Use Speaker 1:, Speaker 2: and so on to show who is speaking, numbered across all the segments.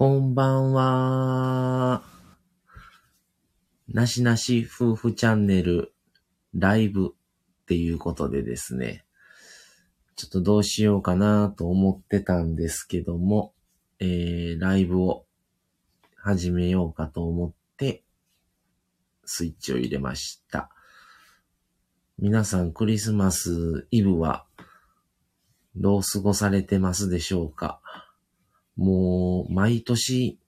Speaker 1: こんばんは。なしなし夫婦チャンネルライブっていうことでですね。ちょっとどうしようかなと思ってたんですけども、えー、ライブを始めようかと思って、スイッチを入れました。皆さんクリスマスイブはどう過ごされてますでしょうか？もう、毎年、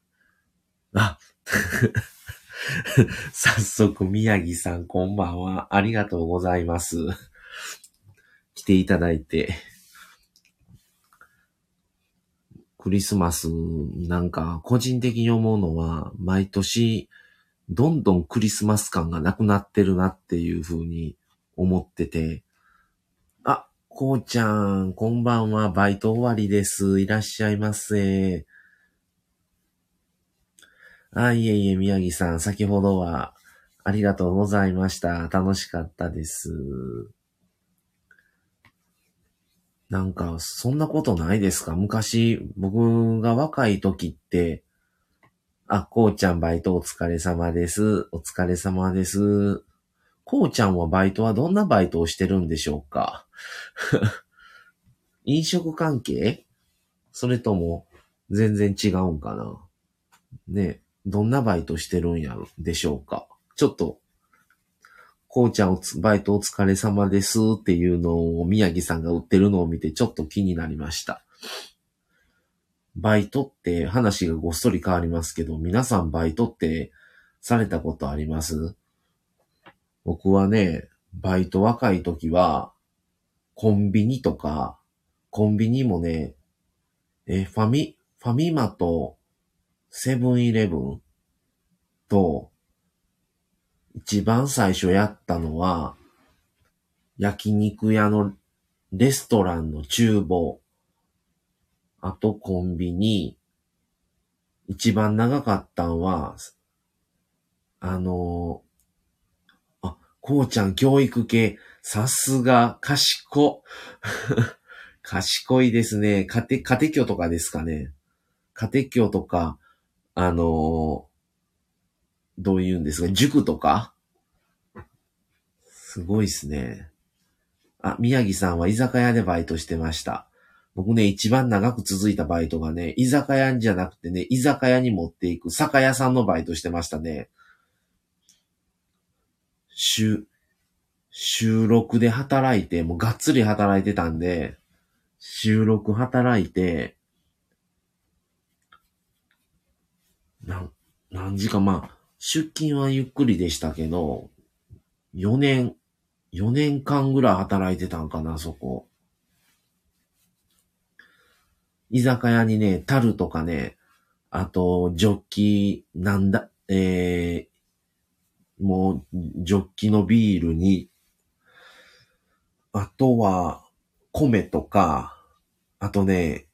Speaker 1: あ、早速、宮城さん、こんばんは。ありがとうございます。来ていただいて。クリスマス、なんか、個人的に思うのは、毎年、どんどんクリスマス感がなくなってるなっていうふうに思ってて。こうちゃん、こんばんは。バイト終わりです。いらっしゃいませ。あ、いえいえ、宮城さん、先ほどは、ありがとうございました。楽しかったです。なんか、そんなことないですか？昔、僕が若い時って、あ、こうちゃんバイトお疲れ様です。お疲れ様です。こうちゃんはバイトはどんなバイトをしてるんでしょうか？飲食関係？それとも、全然違うんかな？ねどんなバイトしてるんやろでしょうか？ちょっと、こうちゃんおつバイトお疲れ様ですっていうのを宮城さんが売ってるのを見てちょっと気になりました。バイトって話がごっそり変わりますけど、皆さんバイトってされたことあります？僕はね、バイト若い時は、コンビニとか、コンビニもね、え、ファミ、ファミマとセブンイレブンと、一番最初やったのは、焼肉屋のレストランの厨房、あとコンビニ、一番長かったんは、あの、こうちゃん教育系、さすが、賢。賢いですね。家庭、家庭教とかですかね。家庭教とか、あのどう言うんですか、塾とかすごいですね。あ、宮城さんは居酒屋でバイトしてました。僕ね、一番長く続いたバイトがね、居酒屋じゃなくてね、居酒屋に持っていく酒屋さんのバイトしてましたね。週、週6で働いて、もうがっつり働いてたんで、週6働いて、なん、何時間、まあ、出勤はゆっくりでしたけど、4年、4年間ぐらい働いてたんかな、そこ。居酒屋にね、樽とかね、あと、ジョッキ、なんだ、えー、もう、ジョッキのビールに、あとは、米とか、あとね、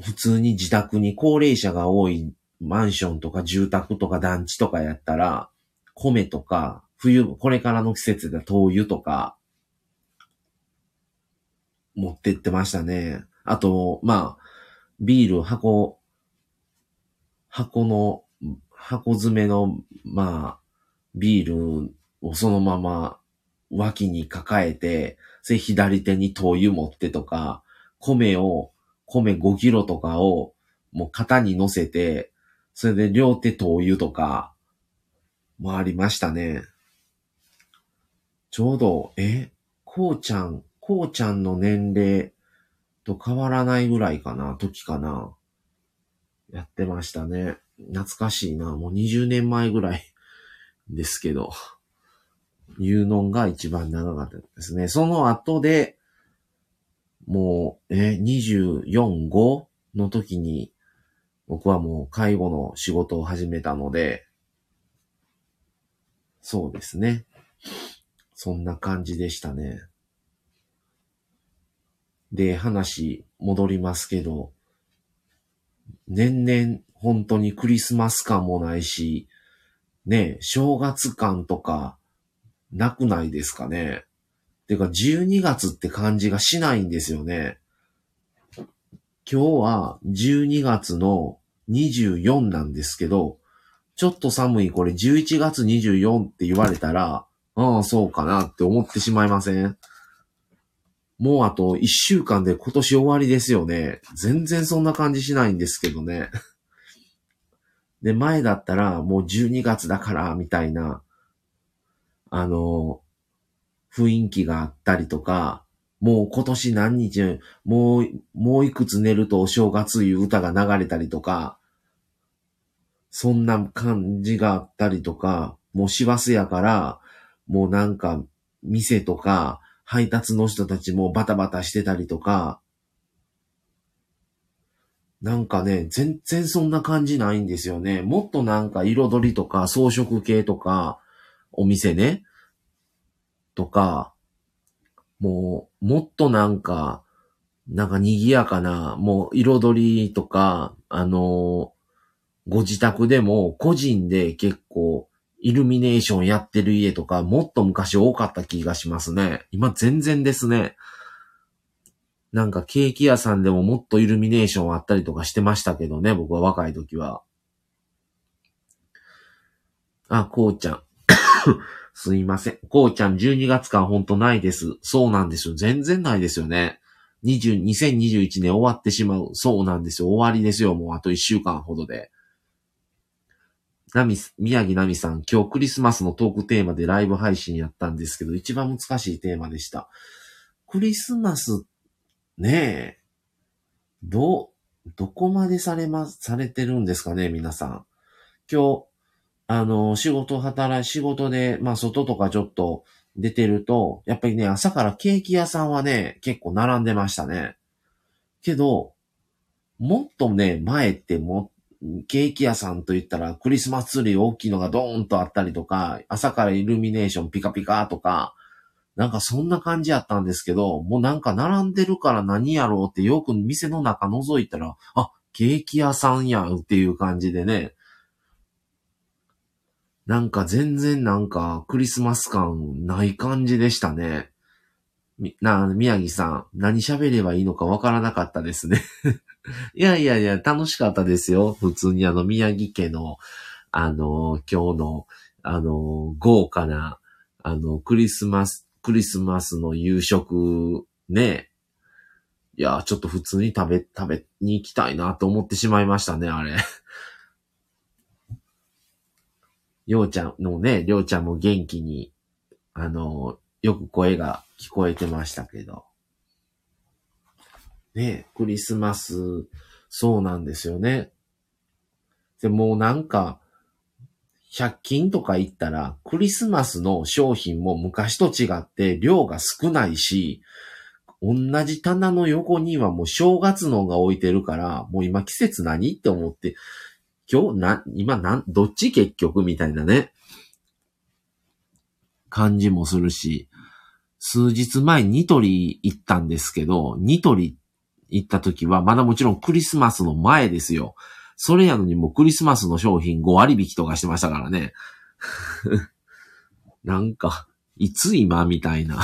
Speaker 1: 普通に自宅に高齢者が多いマンションとか住宅とか団地とかやったら、米とか、冬、これからの季節で灯油とか、持ってってましたね。あと、まあ、ビール箱、箱の、箱詰めの、まあ、ビールをそのまま脇に抱えて、それ左手に灯油持ってとか、米を、米5キロとかを、もう肩に乗せて、それで両手灯油とか、もありましたね。ちょうど、え、こうちゃん、こうちゃんの年齢と変わらないぐらいかな、時かな。やってましたね。懐かしいな。もう20年前ぐらいですけど。いうのが一番長かったですね。その後で、もう、え、24、5の時に、僕はもう介護の仕事を始めたので、そうですね。そんな感じでしたね。で、話戻りますけど、年々本当にクリスマス感もないし、ね、正月感とかなくないですかね。てか12月って感じがしないんですよね。今日は12月の24なんですけど、ちょっと寒いこれ11月24って言われたら、ああ、そうかなって思ってしまいません？もうあと1週間で今年終わりですよね。全然そんな感じしないんですけどね。で、前だったらもう12月だからみたいな、あの、雰囲気があったりとか、もう今年何日、もう、もういくつ寝るとお正月いう歌が流れたりとか、そんな感じがあったりとか、もう師走やから、もうなんか、店とか、配達の人たちもバタバタしてたりとか、なんかね、全然そんな感じないんですよね。もっとなんか彩りとか装飾系とか、お店ね、とか、もう、もっとなんか、なんか賑やかな、もう彩りとか、あのご自宅でも個人で結構イルミネーションやってる家とかもっと昔多かった気がしますね。今全然ですね。なんかケーキ屋さんでももっとイルミネーションあったりとかしてましたけどね、僕は若い時は。あ、こうちゃん。すいません。こうちゃん12月間ほんとないです。そうなんですよ。全然ないですよね。20、2021年終わってしまう。そうなんですよ。終わりですよ。もうあと1週間ほどで。なみ、宮城なみさん、今日クリスマスのトークテーマでライブ配信やったんですけど、一番難しいテーマでした。クリスマスっ、ねえ、ど、どこまでされま、されてるんですかね、皆さん。今日、あの、仕事働い、仕事で、まあ、外とかちょっと出てると、やっぱりね、朝からケーキ屋さんはね、結構並んでましたね。けど、もっとね、前ってもケーキ屋さんと言ったらクリスマスツリー大きいのがドーンとあったりとか、朝からイルミネーションピカピカとか、なんかそんな感じやったんですけど、もうなんか並んでるから何やろうってよく店の中覗いたら、あ、ケーキ屋さんやんっていう感じでね。なんか全然なんかクリスマス感ない感じでしたね。み、な、宮城さん、何喋ればいいのかわからなかったですね いやいやいや、楽しかったですよ。普通にあの、宮城家の、あの、今日の、あの、豪華な、あの、クリスマス、クリスマスの夕食、ね。いや、ちょっと普通に食べ、食べに行きたいなと思ってしまいましたね、あれ。ようちゃんのね、りょうちゃんも元気に、あの、よく声が聞こえてましたけど。ね、クリスマス、そうなんですよね。で、もうなんか、100均とか行ったら、クリスマスの商品も昔と違って量が少ないし、同じ棚の横にはもう正月のが置いてるから、もう今季節何って思って、今日な、今なん、どっち結局みたいなね、感じもするし、数日前ニトリ行ったんですけど、ニトリ行った時は、まだもちろんクリスマスの前ですよ。それやのにもうクリスマスの商品5割引きとかしてましたからね。なんか、いつ今みたいな。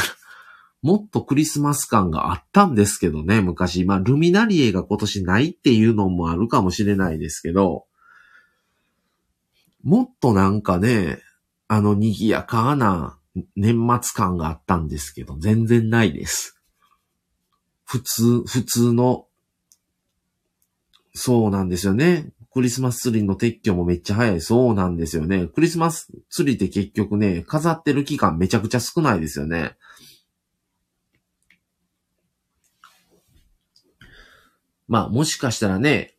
Speaker 1: もっとクリスマス感があったんですけどね、昔。まあ、ルミナリエが今年ないっていうのもあるかもしれないですけど、もっとなんかね、あの賑やかな年末感があったんですけど、全然ないです。普通、普通の、そうなんですよね。クリスマスツリーの撤去もめっちゃ早い。そうなんですよね。クリスマスツリーって結局ね、飾ってる期間めちゃくちゃ少ないですよね。まあ、もしかしたらね、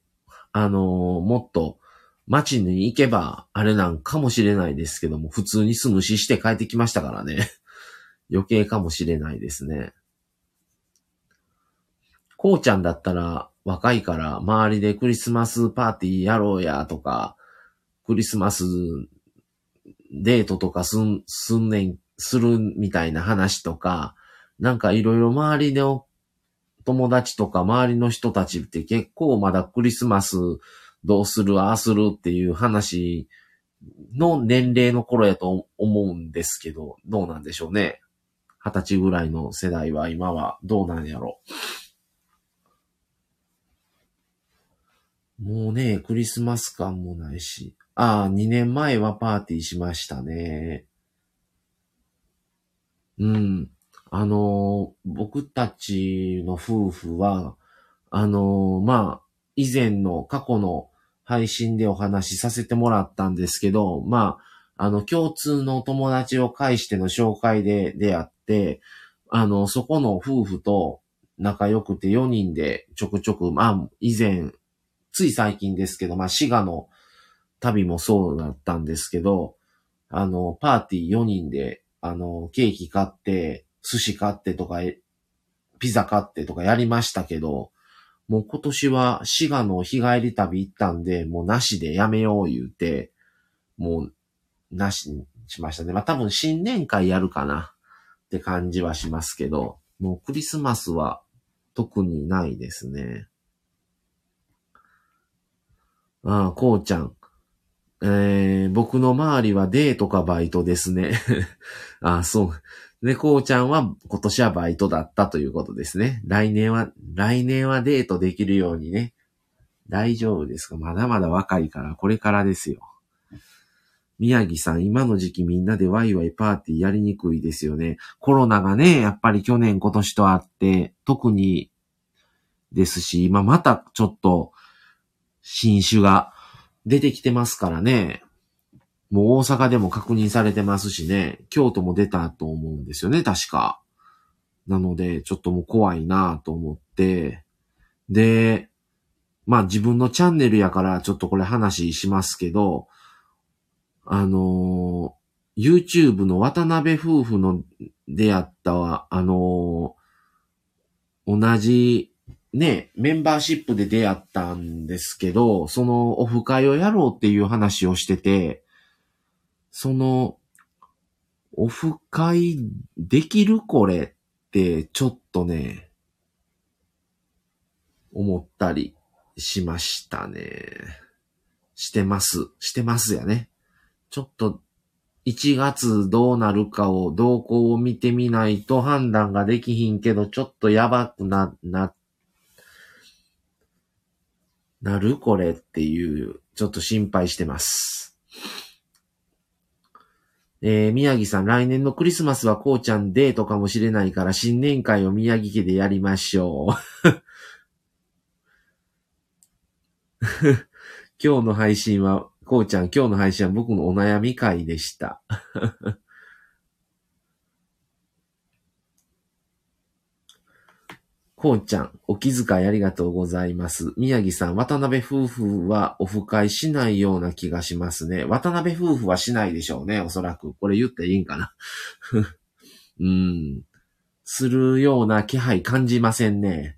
Speaker 1: あのー、もっと街に行けばあれなんかもしれないですけども、普通に住むしして帰ってきましたからね。余計かもしれないですね。こうちゃんだったら若いから周りでクリスマスパーティーやろうやとか、クリスマスデートとかすん、すんねん、するみたいな話とか、なんかいろいろ周りの友達とか周りの人たちって結構まだクリスマスどうする、ああするっていう話の年齢の頃やと思うんですけど、どうなんでしょうね。二十歳ぐらいの世代は今はどうなんやろう。もうね、クリスマス感もないし。ああ、2年前はパーティーしましたね。うん。あの、僕たちの夫婦は、あの、まあ、以前の過去の配信でお話しさせてもらったんですけど、まあ、あの、共通の友達を介しての紹介で出会って、あの、そこの夫婦と仲良くて4人でちょくちょく、まあ、以前、つい最近ですけど、まあ、滋賀の旅もそうだったんですけど、あの、パーティー4人で、あの、ケーキ買って、寿司買ってとか、ピザ買ってとかやりましたけど、もう今年は滋賀の日帰り旅行ったんで、もうなしでやめよう言うて、もう、なしにしましたね。まあ多分新年会やるかなって感じはしますけど、もうクリスマスは特にないですね。ああ、こうちゃん。えー、僕の周りはデートかバイトですね。ああ、そう。で、こうちゃんは今年はバイトだったということですね。来年は、来年はデートできるようにね。大丈夫ですか？まだまだ若いから、これからですよ。宮城さん、今の時期みんなでワイワイパーティーやりにくいですよね。コロナがね、やっぱり去年今年とあって、特にですし、今またちょっと新種が出てきてますからね。もう大阪でも確認されてますしね、京都も出たと思うんですよね、確か。なので、ちょっともう怖いなと思って、で、まあ自分のチャンネルやからちょっとこれ話しますけど、あのー、YouTube の渡辺夫婦の出会ったあのー、同じね、メンバーシップで出会ったんですけど、そのオフ会をやろうっていう話をしてて、その、オフ会できるこれってちょっとね、思ったりしましたね。してます。してますやね。ちょっと1月どうなるかを、動向を見てみないと判断ができひんけど、ちょっとやばくな、な、なるこれっていう、ちょっと心配してます。えー、宮城さん、来年のクリスマスはこうちゃんデートかもしれないから新年会を宮城家でやりましょう。今日の配信は、こうちゃん、今日の配信は僕のお悩み会でした。こうちゃん、お気遣いありがとうございます。宮城さん、渡辺夫婦はオフ会しないような気がしますね。渡辺夫婦はしないでしょうね、おそらく。これ言っていいんかな。うん。するような気配感じませんね。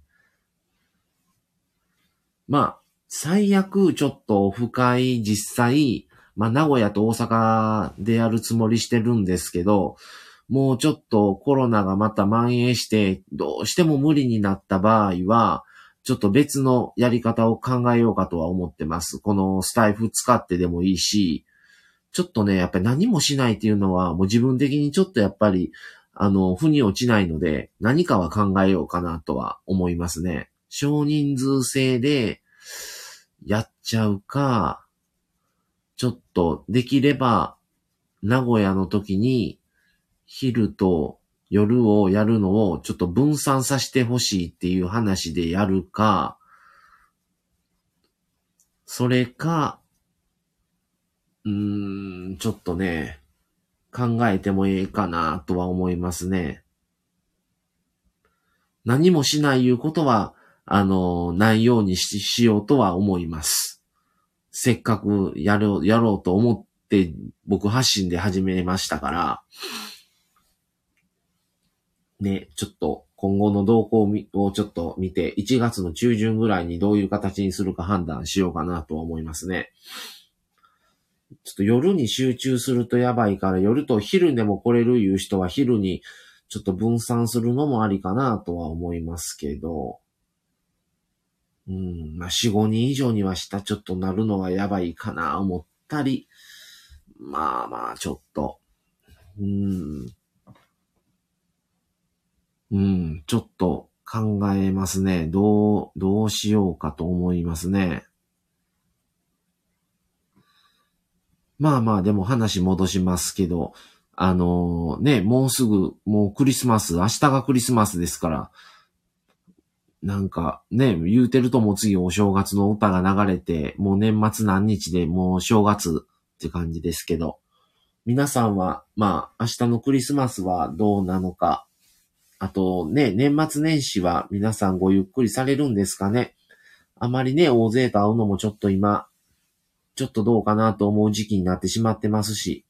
Speaker 1: まあ、最悪ちょっとオフ会実際、まあ名古屋と大阪でやるつもりしてるんですけど、もうちょっとコロナがまた蔓延して、どうしても無理になった場合は、ちょっと別のやり方を考えようかとは思ってます。このスタイフ使ってでもいいし、ちょっとね、やっぱり何もしないっていうのは、もう自分的にちょっとやっぱり、あの、腑に落ちないので、何かは考えようかなとは思いますね。少人数制でやっちゃうか、ちょっとできれば、名古屋の時に昼と夜をやるのをちょっと分散させてほしいっていう話でやるか、それか、うーん、ちょっとね、考えてもいいかなとは思いますね。何もしないいうことは、あの、ないようにししようとは思います。せっかくやろう、やろうと思って僕発信で始めましたから、ね、ちょっと今後の動向をちょっと見て、1月の中旬ぐらいにどういう形にするか判断しようかなとは思いますね。ちょっと夜に集中するとやばいから、夜と昼でも来れるいう人は昼にちょっと分散するのもありかなとは思いますけど、うん、まあ、4、5人以上にはしたちょっとなるのはやばいかな思ったり、まあまあ、ちょっと、うん、うん、ちょっと考えますね。どう、どうしようかと思いますね。まあまあ、でも話戻しますけど、あのー、ね、もうすぐ、もうクリスマス、明日がクリスマスですから、なんかね、言うてるともう次お正月の歌が流れて、もう年末何日でもう正月って感じですけど、皆さんは、まあ、明日のクリスマスはどうなのか、あとね、年末年始は皆さんごゆっくりされるんですかね。あまりね、大勢と会うのもちょっと今、ちょっとどうかなと思う時期になってしまってますし、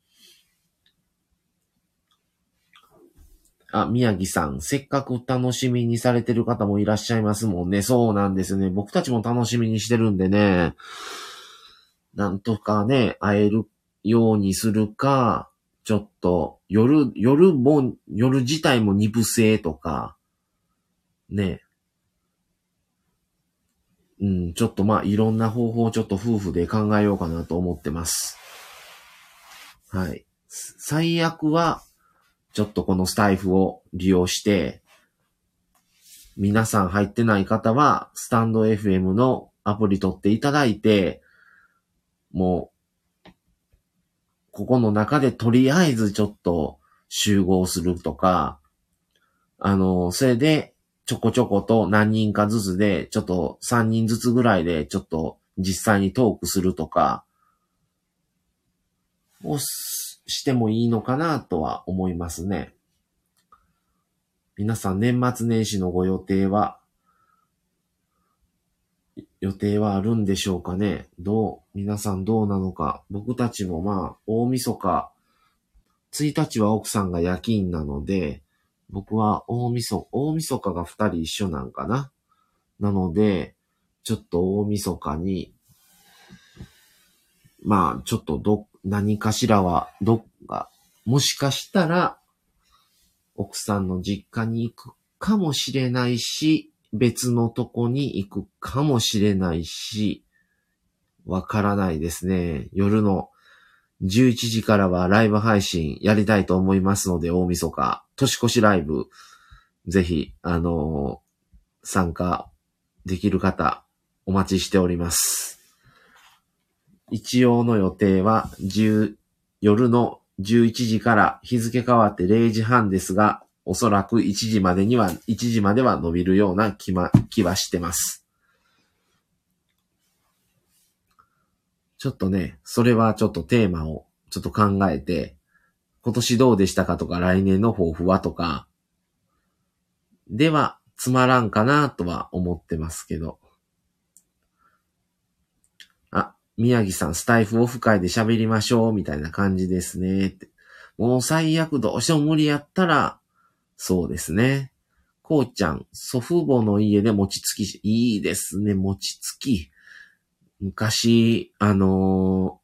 Speaker 1: あ、宮城さん、せっかく楽しみにされてる方もいらっしゃいますもんね。そうなんですね。僕たちも楽しみにしてるんでね。なんとかね、会えるようにするか、ちょっと、夜、夜も、夜自体も鈍性とか、ね。うん、ちょっとまあ、いろんな方法をちょっと夫婦で考えようかなと思ってます。はい。最悪は、ちょっとこのスタイフを利用して、皆さん入ってない方は、スタンド FM のアプリ取っていただいて、もう、ここの中でとりあえずちょっと集合するとか、あの、それでちょこちょこと何人かずつで、ちょっと3人ずつぐらいでちょっと実際にトークするとか、をしてもいいのかなとは思いますね。皆さん年末年始のご予定は、予定はあるんでしょうかね？どう、皆さんどうなのか？僕たちもまあ、大晦日、1日は奥さんが夜勤なので、僕は大晦日、大晦日が2人一緒なんかな？なので、ちょっと大晦日に、まあ、ちょっとど、何かしらは、どっか、もしかしたら、奥さんの実家に行くかもしれないし、別のとこに行くかもしれないし、わからないですね。夜の11時からはライブ配信やりたいと思いますので、大晦日、年越しライブ、ぜひ、あのー、参加できる方、お待ちしております。一応の予定は10、夜の11時から日付変わって0時半ですが、おそらく1時までには、1時までは伸びるような気,、ま、気はしてます。ちょっとね、それはちょっとテーマをちょっと考えて、今年どうでしたかとか来年の抱負はとか、ではつまらんかなとは思ってますけど。あ宮城さん、スタイフオフ会で喋りましょう、みたいな感じですね。もう最悪どうしても無理やったら、そうですね。こうちゃん、祖父母の家で餅つきし、いいですね、餅つき。昔、あの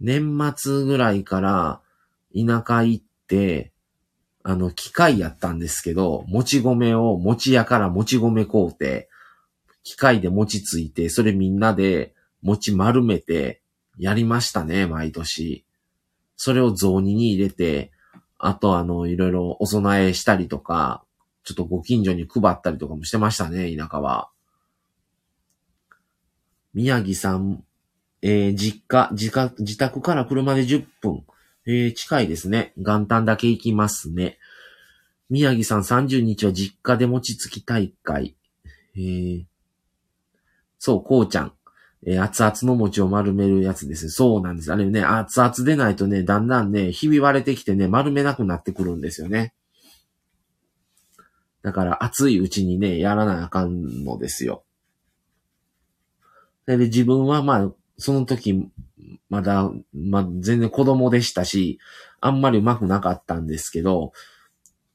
Speaker 1: ー、年末ぐらいから田舎行って、あの、機械やったんですけど、もち米を餅屋からもち米買うて、機械で餅ついて、それみんなで餅丸めてやりましたね、毎年。それを雑煮に入れて、あとあの、いろいろお供えしたりとか、ちょっとご近所に配ったりとかもしてましたね、田舎は。宮城さん、えー、実家、自家、自宅から車で10分。えー、近いですね。元旦だけ行きますね。宮城さん30日は実家で餅つき大会。えー、そう、こうちゃん。えー、熱々の餅を丸めるやつですね。そうなんです。あれね、熱々でないとね、だんだんね、ひび割れてきてね、丸めなくなってくるんですよね。だから熱いうちにね、やらなあかんのですよ。で、自分はまあ、その時、まだ、まあ、全然子供でしたし、あんまりうまくなかったんですけど、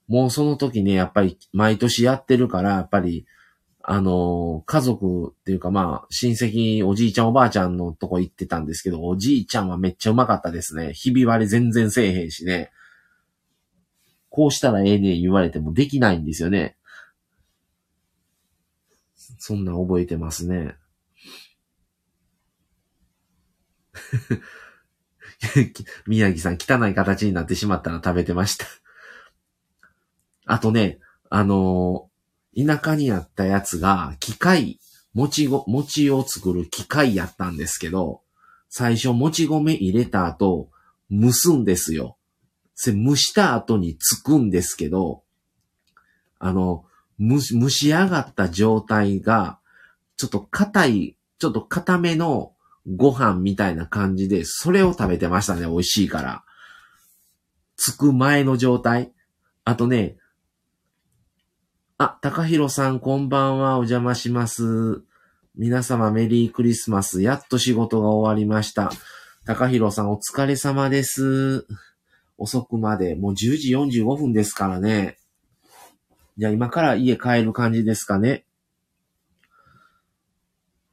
Speaker 1: もうその時ね、やっぱり毎年やってるから、やっぱりあの、家族っていうかまあ、親戚、おじいちゃんおばあちゃんのとこ行ってたんですけど、おじいちゃんはめっちゃうまかったですね。ひび割れ全然せえへんしね。こうしたらええね言われてもできないんですよね。そんな覚えてますね。宮城さん、汚い形になってしまったら食べてましたあとね、あの田舎にあったやつが、機械、餅ご、餅を作る機械やったんですけど、最初もち米入れた後、蒸すんですよ。蒸した後につくんですけど、あの、蒸し蒸し上がった状態が、ちょっと硬い、ちょっと硬めのご飯みたいな感じで、それを食べてましたね、美味しいから。つく前の状態。あとね、あ、高弘さん、こんばんは、お邪魔します。皆様、メリークリスマス。やっと仕事が終わりました。高弘さん、お疲れ様です。遅くまで、もう10時45分ですからね。じゃあ今から家帰る感じですかね。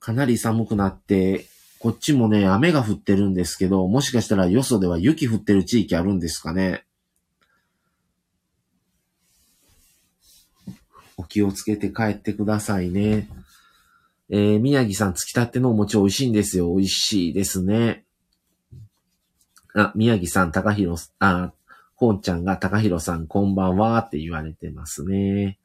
Speaker 1: かなり寒くなって、こっちもね、雨が降ってるんですけど、もしかしたらよそでは雪降ってる地域あるんですかね。気をつけて帰ってくださいね。えー、宮城さん、つきたてのお餅美味しいんですよ。美味しいですね。あ、宮城さん、高弘、あ、こうちゃんが高弘さん、こんばんはって言われてますね。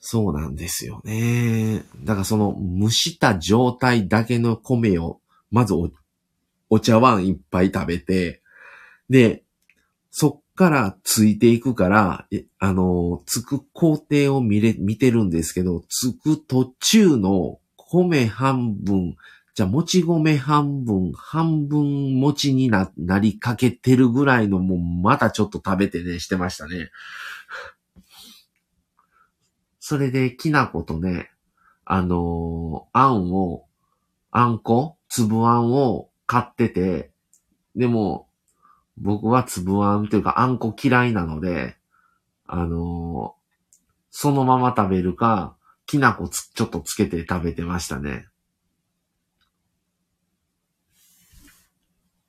Speaker 1: そうなんですよね。だからその蒸した状態だけの米を、まずおお茶碗いっぱい食べて、で、そっからついていくから、あの、つく工程を見れ、見てるんですけど、つく途中の米半分、じゃあ、もち米半分、半分餅にな、なりかけてるぐらいのもう、またちょっと食べてね、してましたね。それで、きな粉とね、あのー、あんを、あんこ粒あんを買ってて、でも、僕は粒あんというかあんこ嫌いなので、あのー、そのまま食べるか、きな粉ちょっとつけて食べてましたね。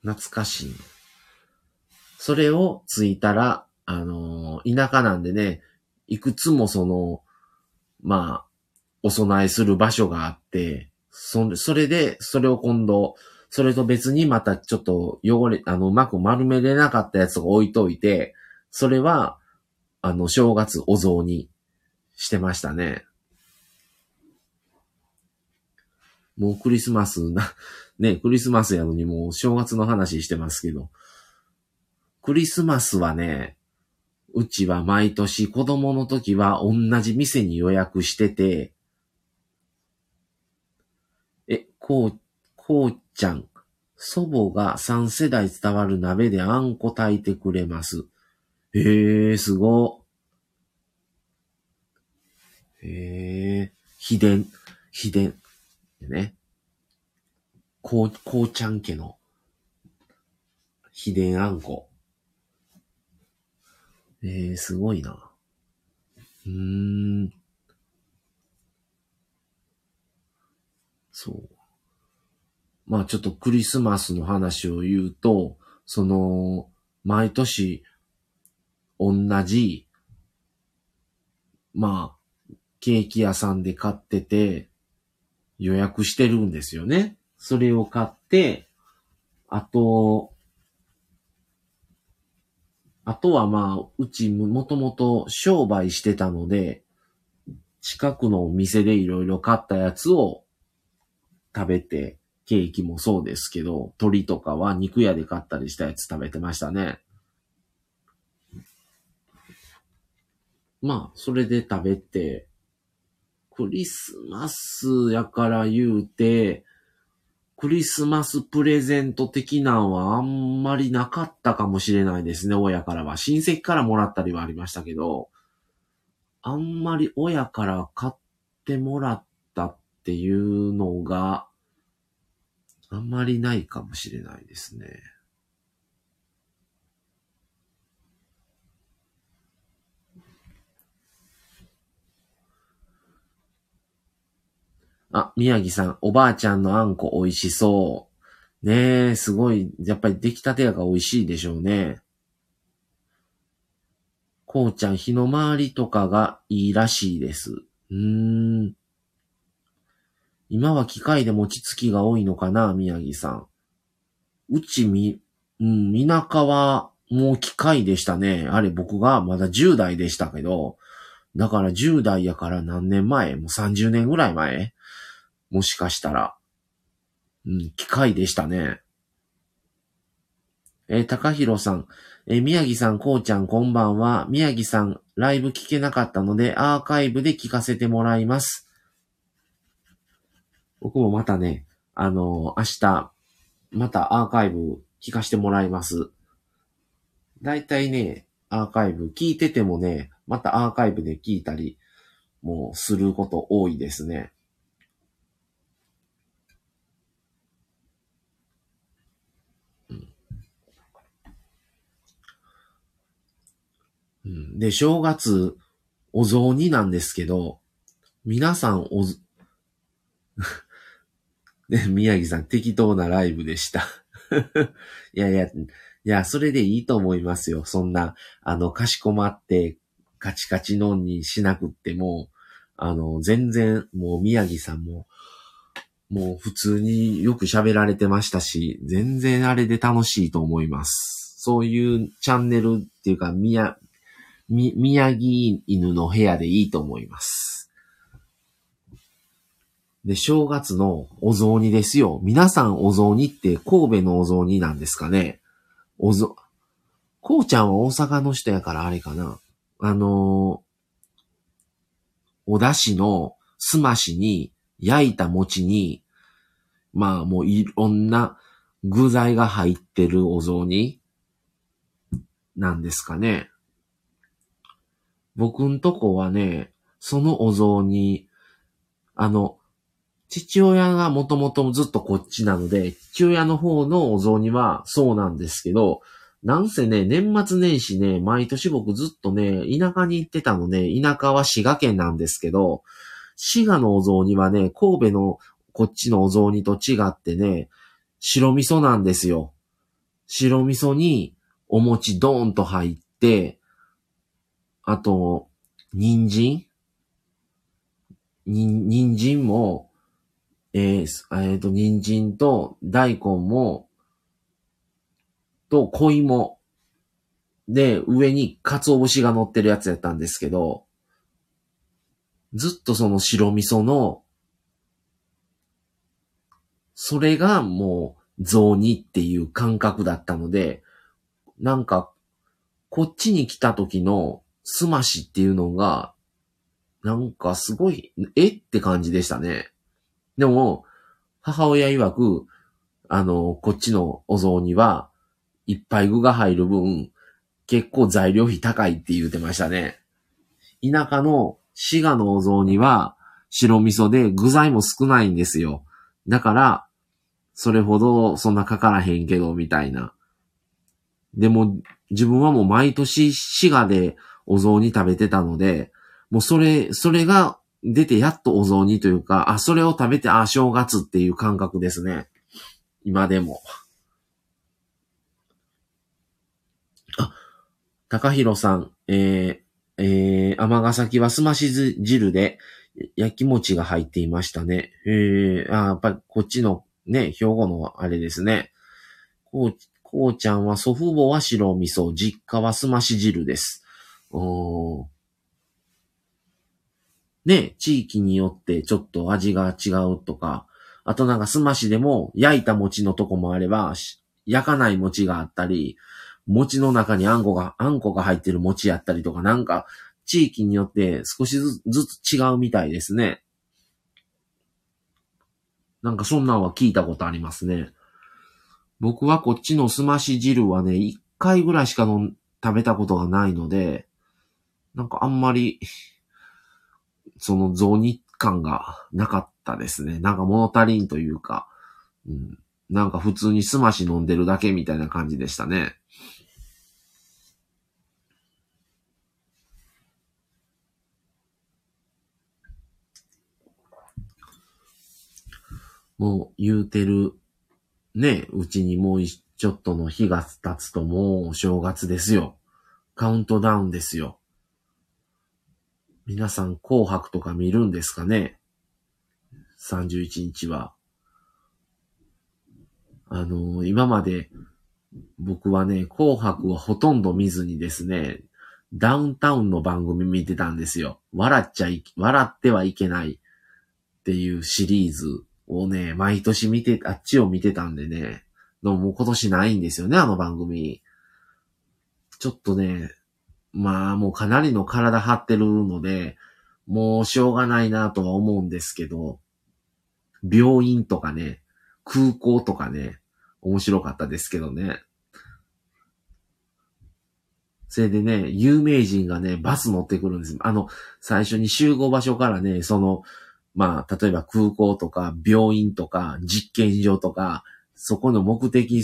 Speaker 1: 懐かしい。それをついたら、あのー、田舎なんでね、いくつもその、まあ、お供えする場所があって、そそれで、それを今度、それと別にまたちょっと汚れ、あの、うまく丸めれなかったやつを置いといて、それは、あの、正月お雑にしてましたね。もうクリスマスな、ね、クリスマスやのにもう正月の話してますけど、クリスマスはね、うちは毎年子供の時は同じ店に予約してて、え、こう、こうちゃん、祖母が3世代伝わる鍋であんこ炊いてくれます。へえ、すご。へえ、秘伝、秘伝。ね。こう、こうちゃん家の秘伝あんこ。えー、すごいな。うーん。そう。まあちょっとクリスマスの話を言うと、その、毎年、同じ、まあ、ケーキ屋さんで買ってて、予約してるんですよね。それを買って、あと、あとはまあ、うちもともと商売してたので、近くのお店でいろいろ買ったやつを食べて、ケーキもそうですけど、鶏とかは肉屋で買ったりしたやつ食べてましたね。まあ、それで食べて、クリスマスやから言うて、クリスマスプレゼント的なんはあんまりなかったかもしれないですね、親からは。親戚からもらったりはありましたけど、あんまり親から買ってもらったっていうのが、あんまりないかもしれないですね。あ、宮城さん、おばあちゃんのあんこ美味しそう。ねえ、すごい、やっぱり出来たてやが美味しいでしょうね。こうちゃん、日の回りとかがいいらしいです。うーん。今は機械で餅つきが多いのかな、宮城さん。うちみ、うん、田舎はもう機械でしたね。あれ僕がまだ10代でしたけど、だから10代やから何年前？もう30年ぐらい前？もしかしたら。うん、機会でしたね。えー、高弘さん、えー、宮城さん、こうちゃん、こんばんは。宮城さん、ライブ聞けなかったので、アーカイブで聞かせてもらいます。僕もまたね、あの、明日、またアーカイブ聞かせてもらいます。だいたいね、アーカイブ聞いててもね、またアーカイブで聞いたり、もうすること多いですね。うん、で、正月、お雑煮なんですけど、皆さんお、ね、宮城さん適当なライブでした いやいや、いや、それでいいと思いますよ。そんな、あの、かしこまって、カチカチのんにしなくっても、あの、全然、もう宮城さんも、もう普通によく喋られてましたし、全然あれで楽しいと思います。そういうチャンネルっていうか、宮、み、宮城犬の部屋でいいと思います。で、正月のお雑煮ですよ。皆さんお雑煮って神戸のお雑煮なんですかね？おぞ、こうちゃんは大阪の人やからあれかな？あのー、お出汁のすましに焼いた餅に、まあもういろんな具材が入ってるお雑煮なんですかね？僕んとこはね、そのお雑煮、あの、父親がもともとずっとこっちなので、父親の方のお雑煮はそうなんですけど、なんせね、年末年始ね、毎年僕ずっとね、田舎に行ってたのね、田舎は滋賀県なんですけど、滋賀のお雑煮はね、神戸のこっちのお雑煮と違ってね、白味噌なんですよ。白味噌にお餅ドーンと入って、あと、人参？に、人参も、えー、えー、と、人参と大根も、と小芋で、上に鰹節が乗ってるやつやったんですけど、ずっとその白味噌の、それがもう雑煮っていう感覚だったので、なんか、こっちに来た時のすましっていうのが、なんかすごい、えって感じでしたね。でも、母親曰く、あの、こっちのお雑煮は、いっぱい具が入る分、結構材料費高いって言ってましたね。田舎の滋賀のお雑煮は、白味噌で具材も少ないんですよ。だから、それほどそんなかからへんけど、みたいな。でも、自分はもう毎年滋賀でお雑煮食べてたので、もうそれ、それが出てやっとお雑煮というか、あ、それを食べて、あ、正月っていう感覚ですね。今でも。あ、高弘さん、えー、えー、甘崎はすまし汁で焼き餅が入っていましたね。えー、あ、やっぱりこっちのね、兵庫のあれですね。こう、こうちゃんは祖父母は白味噌、実家はすまし汁です。おね、地域によってちょっと味が違うとか、あとなんかすましでも焼いた餅のとこもあれば、焼かない餅があったり、餅の中にあんこが、あんこが入ってる餅やったりとか、なんか地域によって少しずつ違うみたいですね。なんかそんなんは聞いたことありますね。僕はこっちのすまし汁はね、一回ぐらいしか食べたことがないので、なんかあんまり、その雑煮感がなかったですね。なんか物足りんというか、うん、なんか普通にすまし飲んでるだけみたいな感じでしたね。もう言うてる、ね、うちにもうちょっとの日が経つともうお正月ですよ。カウントダウンですよ。皆さん紅白とか見るんですかね ?31 日は。あのー、今まで僕はね、紅白はほとんど見ずにですね、ダウンタウンの番組見てたんですよ。笑っちゃい、笑ってはいけないっていうシリーズをね、毎年見て、あっちを見てたんでね、のもう今年ないんですよね、あの番組。ちょっとね、まあもうかなりの体張ってるので、もうしょうがないなとは思うんですけど、病院とかね、空港とかね、面白かったですけどね。それでね、有名人がね、バス乗ってくるんです。あの、最初に集合場所からね、その、まあ、例えば空港とか病院とか実験場とか、そこの目的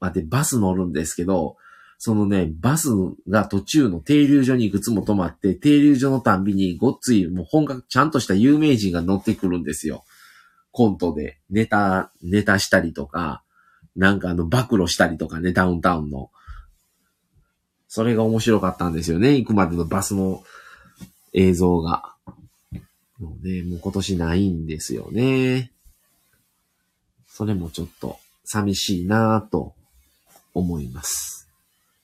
Speaker 1: までバス乗るんですけど、そのね、バスが途中の停留所にいくつも止まって、停留所のたんびにごっつい、もう本格、ちゃんとした有名人が乗ってくるんですよ。コントで、ネタ、ネタしたりとか、なんかあの、暴露したりとかね、ダウンタウンの。それが面白かったんですよね。行くまでのバスの映像が。もうね、もう今年ないんですよね。それもちょっと寂しいなぁと思います。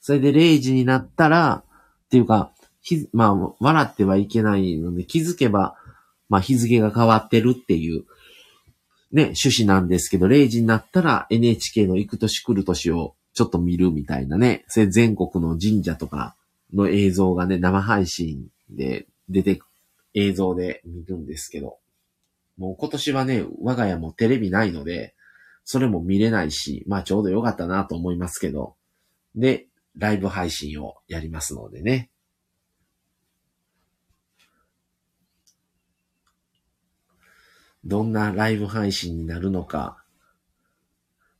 Speaker 1: それで0時になったら、っていうか、ひまあ、笑ってはいけないので気づけば、まあ日付が変わってるっていうね、趣旨なんですけど、0時になったら NHK の行く年来る年をちょっと見るみたいなね、それ全国の神社とかの映像がね、生配信で出て、映像で見るんですけど、もう今年はね、我が家もテレビないので、それも見れないし、まあちょうどよかったなと思いますけど、で、ライブ配信をやりますのでね。どんなライブ配信になるのか。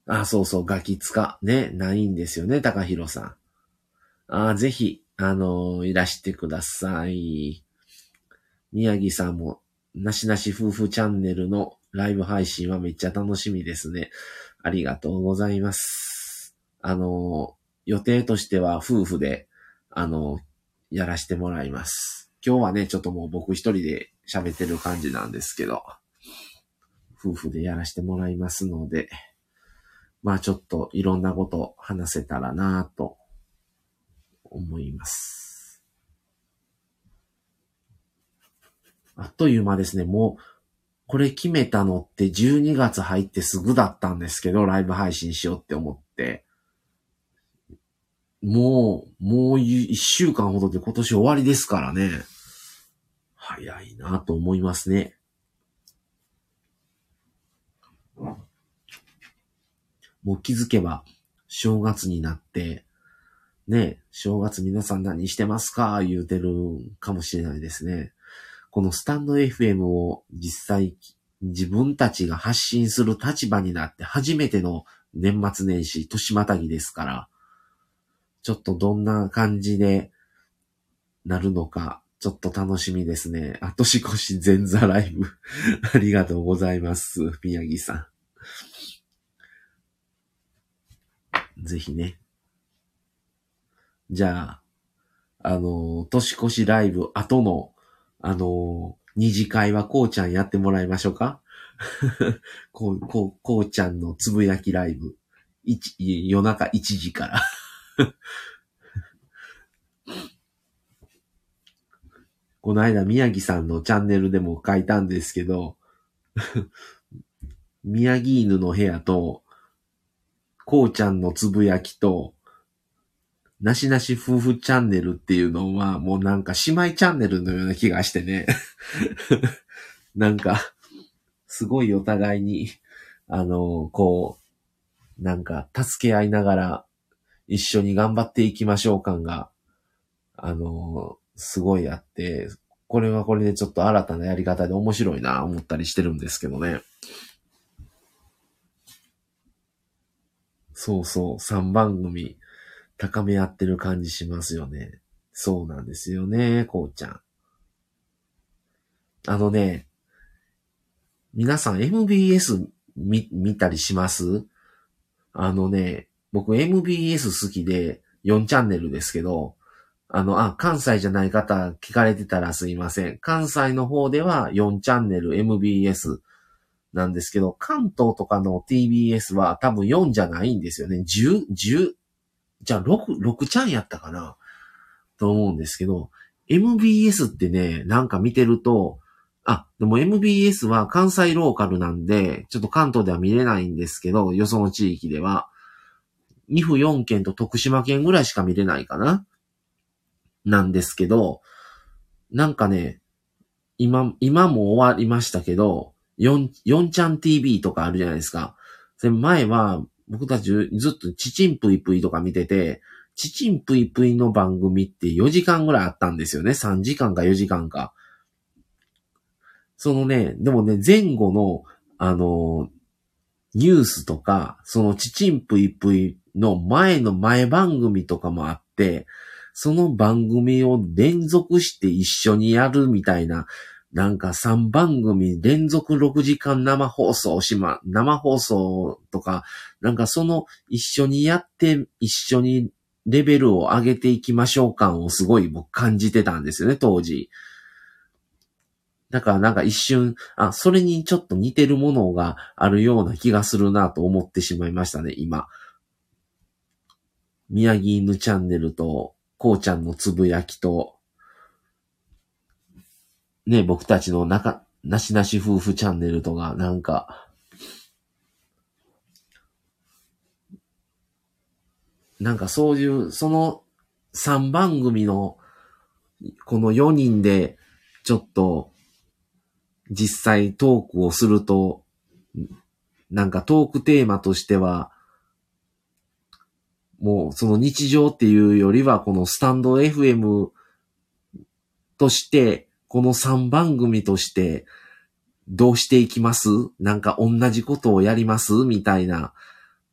Speaker 1: あ、そうそう、ガキ使。ね、ないんですよね、高弘さん。あ、ぜひ、あのー、いらしてください。宮城さんも、なしなし夫婦チャンネルのライブ配信はめっちゃ楽しみですね。ありがとうございます。あのー、予定としては夫婦で、あの、やらしてもらいます。今日はね、ちょっともう僕一人で喋ってる感じなんですけど。夫婦でやらせてもらいますので、まあちょっといろんなこと話せたらなぁと思います。あっという間ですね。もう、これ決めたのって12月入ってすぐだったんですけど、ライブ配信しようって思って。もう、もう一週間ほどで今年終わりですからね。早いなと思いますね。もう気づけば正月になって、ね、正月皆さん何してますか？言うてるかもしれないですね。このスタンド FM を実際自分たちが発信する立場になって初めての年末年始、年またぎですから、ちょっとどんな感じでなるのか、ちょっと楽しみですね。あ、年越し前座ライブ ありがとうございます。宮城さん。ぜひね。じゃあ、あの、年越しライブ後の、あの、二次会はこうちゃんやってもらいましょうか こう、こう、こうちゃんのつぶやきライブ。一、夜中1時から この間宮城さんのチャンネルでも書いたんですけど 宮城犬の部屋とこうちゃんのつぶやきと、なしなし夫婦チャンネルっていうのは、もうなんか姉妹チャンネルのような気がしてね。なんか、すごいお互いに、あの、こう、なんか、助け合いながら、一緒に頑張っていきましょう感が、あの、すごいあって、これはこれでちょっと新たなやり方で面白いな、思ったりしてるんですけどね。そうそう、3番組高め合ってる感じしますよね。そうなんですよね、こうちゃん。あのね、皆さん MBS 見、見たりします？あのね、僕 MBS 好きで4チャンネルですけど、あの、あ、関西じゃない方聞かれてたらすいません。関西の方では4チャンネル MBS なんですけど、関東とかの TBS は多分4じゃないんですよね。10、10、じゃあ6、6ちゃんやったかな？と思うんですけど、MBS ってね、なんか見てると、あ、でも MBS は関西ローカルなんで、ちょっと関東では見れないんですけど、よその地域では。2府4県と徳島県ぐらいしか見れないかななんですけど、なんかね、今、今も終わりましたけど、4、4ちゃん TV とかあるじゃないですか。で前は、僕たちずっとチチンプイプイとか見てて、チチンプイプイの番組って4時間ぐらいあったんですよね。3時間か4時間か。そのね、でもね、前後の、あの、ニュースとか、そのチチンプイプイの前の前番組とかもあって、その番組を連続して一緒にやるみたいな、なんか3番組連続6時間生放送しま、生放送とか、なんかその一緒にやって一緒にレベルを上げていきましょう感をすごい僕感じてたんですよね、当時。だからなんか一瞬、あ、それにちょっと似てるものがあるような気がするなと思ってしまいましたね、今。宮城犬チャンネルと、こうちゃんのつぶやきと、ね、僕たちの中、なしなし夫婦チャンネルとか、なんか、なんかそういう、その3番組の、この4人で、ちょっと、実際トークをすると、なんかトークテーマとしては、もうその日常っていうよりは、このスタンド FM として、この3番組として、どうしていきます？なんか同じことをやります？みたいな、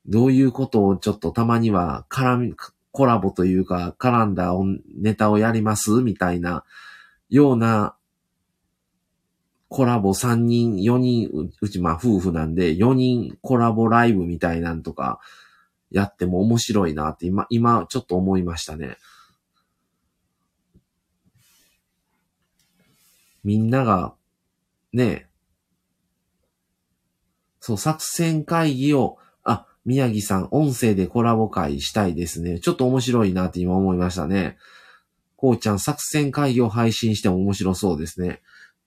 Speaker 1: どういうことをちょっとたまには絡み、コラボというか、絡んだネタをやります？みたいな、ような、コラボ3人、4人、うちまあ夫婦なんで、4人コラボライブみたいなんとか、やっても面白いなって今、今ちょっと思いましたね。みんなが、ね、そう、作戦会議を、あ、宮城さん、音声でコラボ会したいですね。ちょっと面白いなって今思いましたね。こうちゃん、作戦会議を配信しても面白そうですね。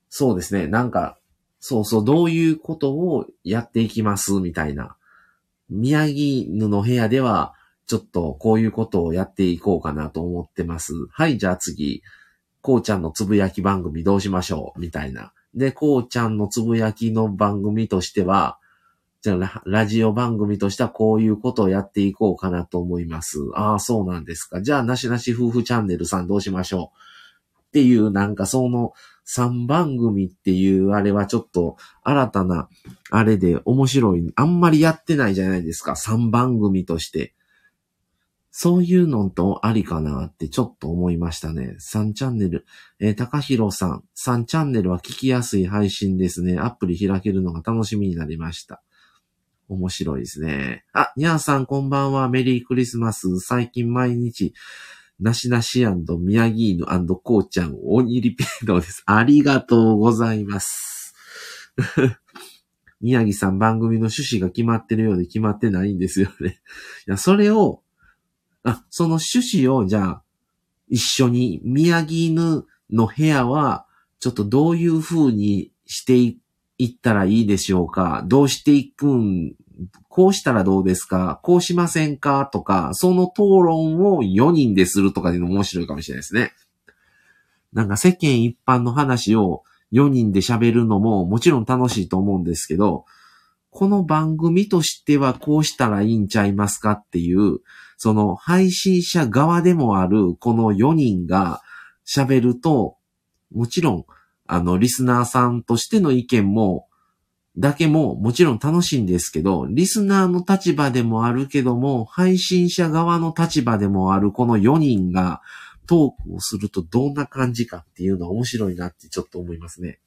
Speaker 1: そうですね。なんか、そうそう、どういうことをやっていきますみたいな。宮城ぬの部屋では、ちょっとこういうことをやっていこうかなと思ってます。はい、じゃあ次、こうちゃんのつぶやき番組どうしましょうみたいな。で、こうちゃんのつぶやきの番組としては、じゃあラジオ番組としてはこういうことをやっていこうかなと思います。ああ、そうなんですか。じゃあ、なしなし夫婦チャンネルさんどうしましょうっていう、なんかその、3番組っていうあれはちょっと新たなあれで面白い。あんまりやってないじゃないですか。3番組として。そういうのとありかなってちょっと思いましたね。3チャンネル。えー、高弘さん。3チャンネルは聞きやすい配信ですね。アプリ開けるのが楽しみになりました。面白いですね。あ、にゃーさんこんばんは。メリークリスマス。最近毎日、なしなし宮城犬こうちゃん、鬼リピートです。ありがとうございます。宮城さん番組の趣旨が決まってるようで決まってないんですよね。いや、それを、あ、その趣旨をじゃあ、一緒に宮城犬の部屋は、ちょっとどういう風にしていったらいいでしょうか？どうしていくんこうしたらどうですか？こうしませんか？とか、その討論を4人でするとかでも面白いかもしれないですね。なんか世間一般の話を4人で喋るのももちろん楽しいと思うんですけど、この番組としてはこうしたらいいんちゃいますかっていう、その配信者側でもあるこの4人が喋ると、もちろん、あの、リスナーさんとしての意見もだけももちろん楽しいんですけど、リスナーの立場でもあるけども、配信者側の立場でもあるこの4人がトークをするとどんな感じかっていうのは面白いなってちょっと思いますね。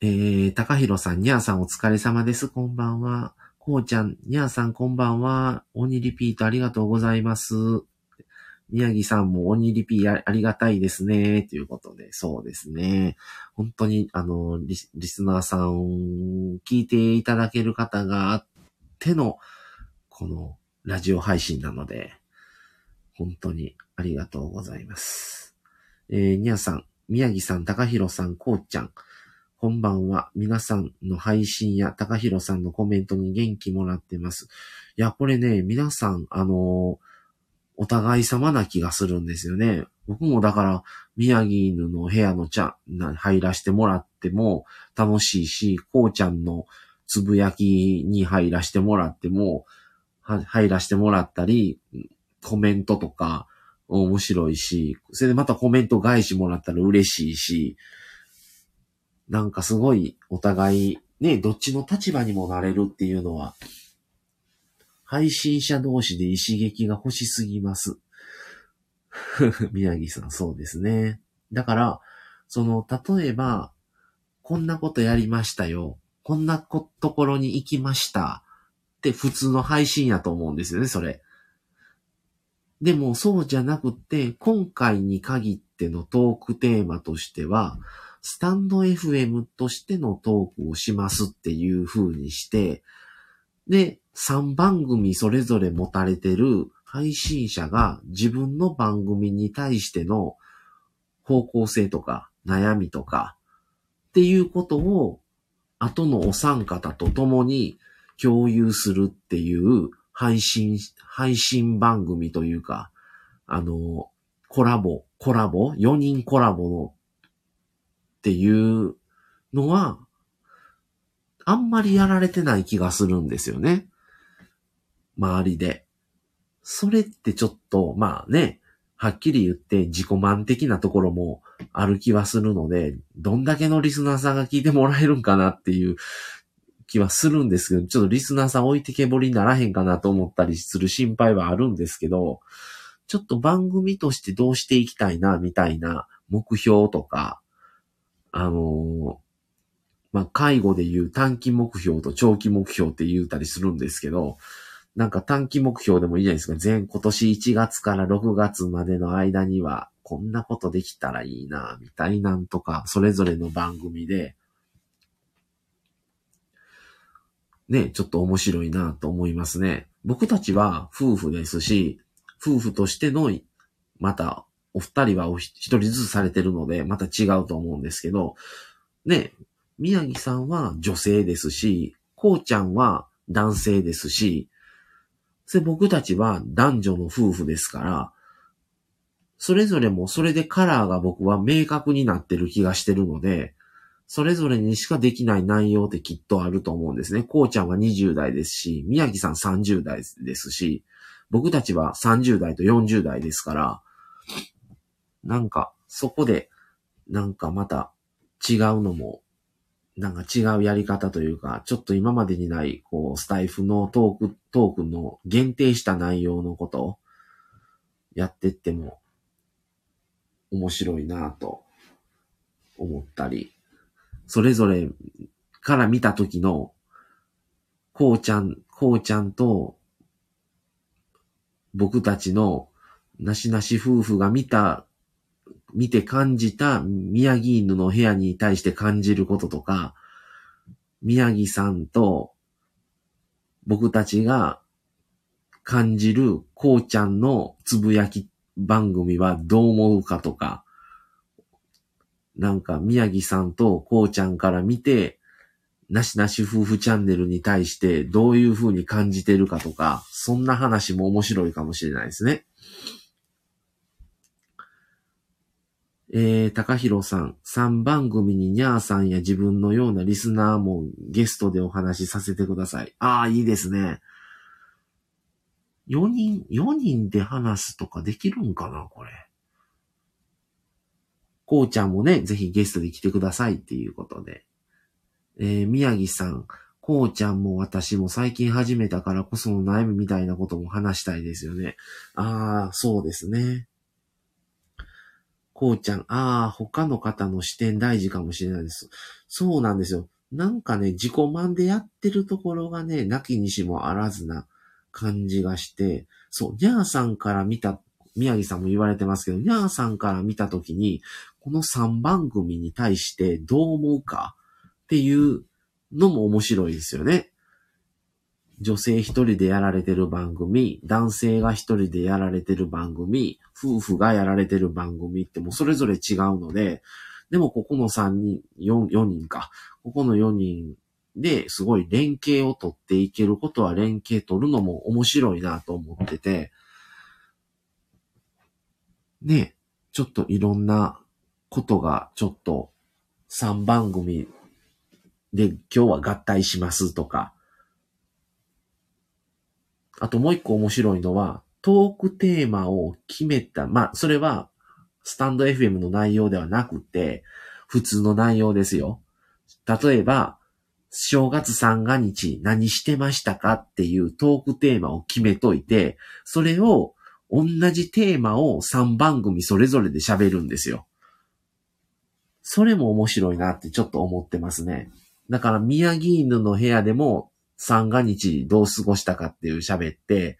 Speaker 1: えー、高弘さん、にゃーさんお疲れ様です。こんばんは。こうちゃん、にゃーさんこんばんは。鬼リピートありがとうございます。宮城さんも鬼リピありがたいですね。ということで、そうですね。本当に、あのリ、スナーさんを、聞いていただける方があっての、このラジオ配信なので、本当にありがとうございます。えー、にゃさん、宮城さん、高弘さん、こうちゃん。こんばんは。皆さんの配信や高弘さんのコメントに元気もらってます。いや、これね、皆さん、あのーお互い様な気がするんですよね。僕もだから、宮城犬の部屋の茶、入らしてもらっても楽しいし、こうちゃんのつぶやきに入らしてもらっても、入らしてもらったり、コメントとか面白いし、それでまたコメント返しもらったら嬉しいし、なんかすごいお互いね、どっちの立場にもなれるっていうのは、配信者同士で石撃が欲しすぎます。宮城さん、そうですね。だから、その、例えば、こんなことやりましたよ。こんなところに行きました。って普通の配信やと思うんですよね、それ。でもそうじゃなくて、今回に限ってのトークテーマとしては、スタンド FM としてのトークをしますっていう風にして、で、3番組それぞれ持たれてる配信者が自分の番組に対しての方向性とか悩みとかっていうことを後のお三方と共に共有するっていう配信、配信番組というか、あの、コラボ、コラボ ?4 人コラボのっていうのは、あんまりやられてない気がするんですよね。周りで。それってちょっと、まあね、はっきり言って自己満的なところもある気はするので、どんだけのリスナーさんが聞いてもらえるんかなっていう気はするんですけど、ちょっとリスナーさん置いてけぼりにならへんかなと思ったりする心配はあるんですけど、ちょっと番組としてどうしていきたいな、みたいな目標とか、あの、まあ、介護で言う短期目標と長期目標って言うたりするんですけど、なんか短期目標でもいいじゃないですか。全今年1月から6月までの間には、こんなことできたらいいな、みたいなんとか、それぞれの番組で、ね、ちょっと面白いなと思いますね。僕たちは夫婦ですし、夫婦としての、また、お二人はお一人ずつされてるので、また違うと思うんですけど、ね、宮城さんは女性ですし、こうちゃんは男性ですし、で、僕たちは男女の夫婦ですから、それぞれもそれでカラーが僕は明確になってる気がしてるので、それぞれにしかできない内容ってきっとあると思うんですね。こうちゃんは20代ですし、宮城さん30代ですし、僕たちは30代と40代ですから、なんかそこで、なんかまた違うのもなんか違うやり方というか、ちょっと今までにない、こう、スタイフのトーク、トークの限定した内容のことをやってっても面白いなと思ったり、それぞれから見た時の、こうちゃん、こうちゃんと僕たちのなしなし夫婦が見た見て感じた宮城犬の部屋に対して感じることとか、宮城さんと僕たちが感じるこうちゃんのつぶやき番組はどう思うかとか、なんか宮城さんとこうちゃんから見て、なしなし夫婦チャンネルに対してどういう風に感じてるかとか、そんな話も面白いかもしれないですね。えー、高弘さん、3番組にニャーさんや自分のようなリスナーもゲストでお話しさせてください。ああ、いいですね。4人、4人で話すとかできるんかなこれ。こうちゃんもね、ぜひゲストで来てくださいっていうことで。えー、宮城さん、こうちゃんも私も最近始めたからこその悩みみたいなことも話したいですよね。ああ、そうですね。こうちゃん、ああ、他の方の視点大事かもしれないです。そうなんですよ。なんかね、自己満でやってるところがね、なきにしもあらずな感じがして、そう、ニャーさんから見た、宮城さんも言われてますけど、ニャーさんから見たときに、この3番組に対してどう思うかっていうのも面白いですよね。女性一人でやられてる番組、男性が一人でやられてる番組、夫婦がやられてる番組ってもうそれぞれ違うので、でもここの3人、4、4人か。ここの4人ですごい連携を取っていけることは連携取るのも面白いなと思ってて、ね、ちょっといろんなことがちょっと3番組で今日は合体しますとか、あともう一個面白いのは、トークテーマを決めた、まあ、それは、スタンド FM の内容ではなくて、普通の内容ですよ。例えば、正月三が日何してましたかっていうトークテーマを決めといて、それを同じテーマを3番組それぞれで喋るんですよ。それも面白いなってちょっと思ってますね。だから宮城犬の部屋でも三が日どう過ごしたかっていう喋って、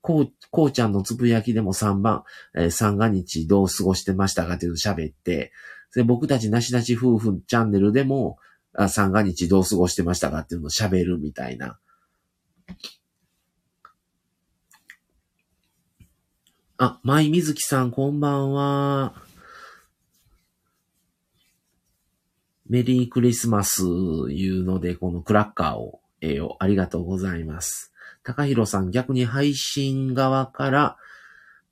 Speaker 1: こう、こうちゃんのつぶやきでも3番、えー、三が日どう過ごしてましたかっていうの喋って、で僕たちなしなし夫婦チャンネルでも、あ三が日どう過ごしてましたかっていうのを喋るみたいな。あ、舞みずきさん、こんばんは。メリークリスマスいうので、このクラッカーを、えー、ありがとうございます。高弘さん、逆に配信側から、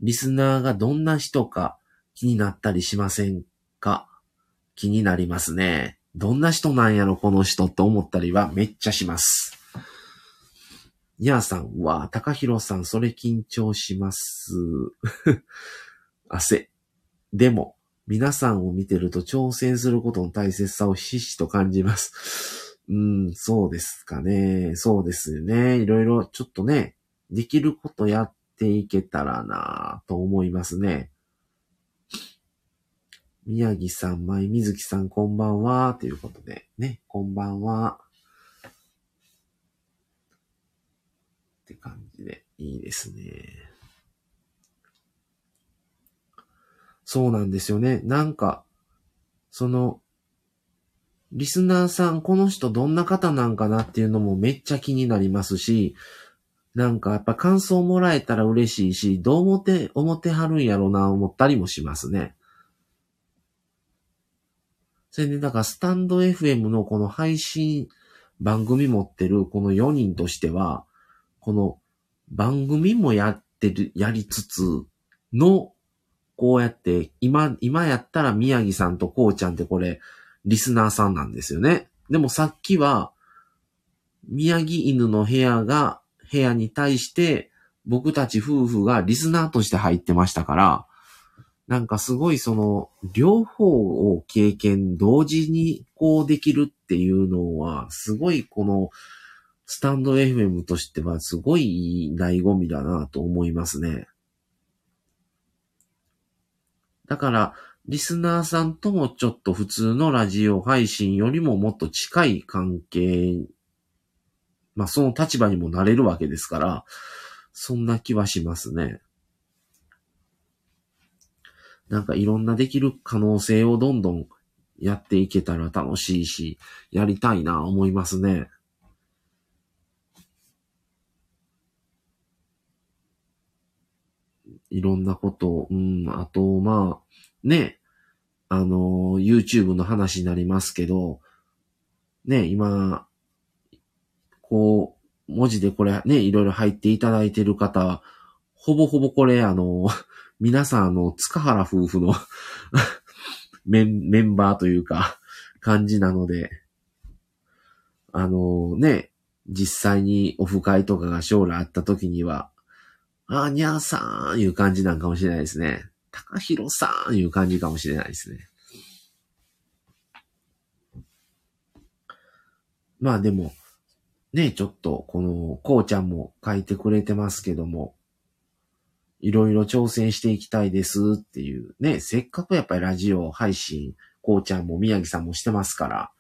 Speaker 1: リスナーがどんな人か気になったりしませんか？気になりますね。どんな人なんやろ、この人って思ったりはめっちゃします。にゃーさん、わ高弘さん、それ緊張します。汗。でも、皆さんを見てると挑戦することの大切さをひしひしと感じます。うん、そうですかね。そうですね。いろいろちょっとね、できることやっていけたらなと思いますね。宮城さん、舞水木さん、こんばんは。ということで、ね、こんばんは。って感じで、いいですね。そうなんですよね。なんか、その、リスナーさん、この人どんな方なんかなっていうのもめっちゃ気になりますし、なんかやっぱ感想もらえたら嬉しいし、どう思って、思ってはるんやろうな思ったりもしますね。それで、だからスタンド FM のこの配信番組持ってるこの4人としては、この番組もやってる、やりつつの、こうやって、今、今やったら宮城さんとこうちゃんってこれ、リスナーさんなんですよね。でもさっきは、宮城犬の部屋が、部屋に対して、僕たち夫婦がリスナーとして入ってましたから、なんかすごいその、両方を経験同時にこうできるっていうのは、すごいこの、スタンド FM としてはすごい醍醐味だなと思いますね。だから、リスナーさんともちょっと普通のラジオ配信よりももっと近い関係、まあその立場にもなれるわけですから、そんな気はしますね。なんかいろんなできる可能性をどんどんやっていけたら楽しいし、やりたいな思いますね。いろんなこと、うん、あと、まあ、ね、あの、YouTube の話になりますけど、ね、今、こう、文字でこれね、いろいろ入っていただいてる方、ほぼほぼこれ、あの、皆さん、あの、塚原夫婦の メン、メンバーというか、感じなので、あのね、実際にオフ会とかが将来あった時には、あーにゃーさんいう感じなんかもしれないですね。高弘さんいう感じかもしれないですね。まあでも、ね、ちょっと、この、こうちゃんも書いてくれてますけども、いろいろ挑戦していきたいですっていうね、せっかくやっぱりラジオ配信、こうちゃんも宮城さんもしてますから、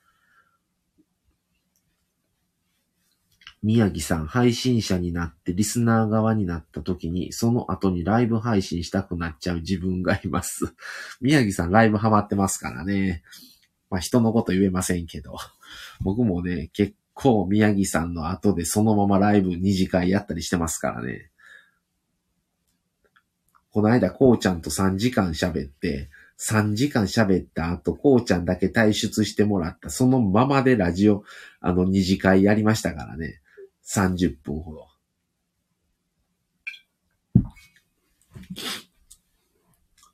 Speaker 1: 宮城さん配信者になってリスナー側になった時に、その後にライブ配信したくなっちゃう自分がいます。宮城さんライブハマってますからね。まあ人のこと言えませんけど。僕もね、結構宮城さんの後でそのままライブ2次会やったりしてますからね。この間、こうちゃんと3時間喋って、3時間喋った後、こうちゃんだけ退出してもらった。そのままでラジオ、あの、二次会やりましたからね。30分ほど。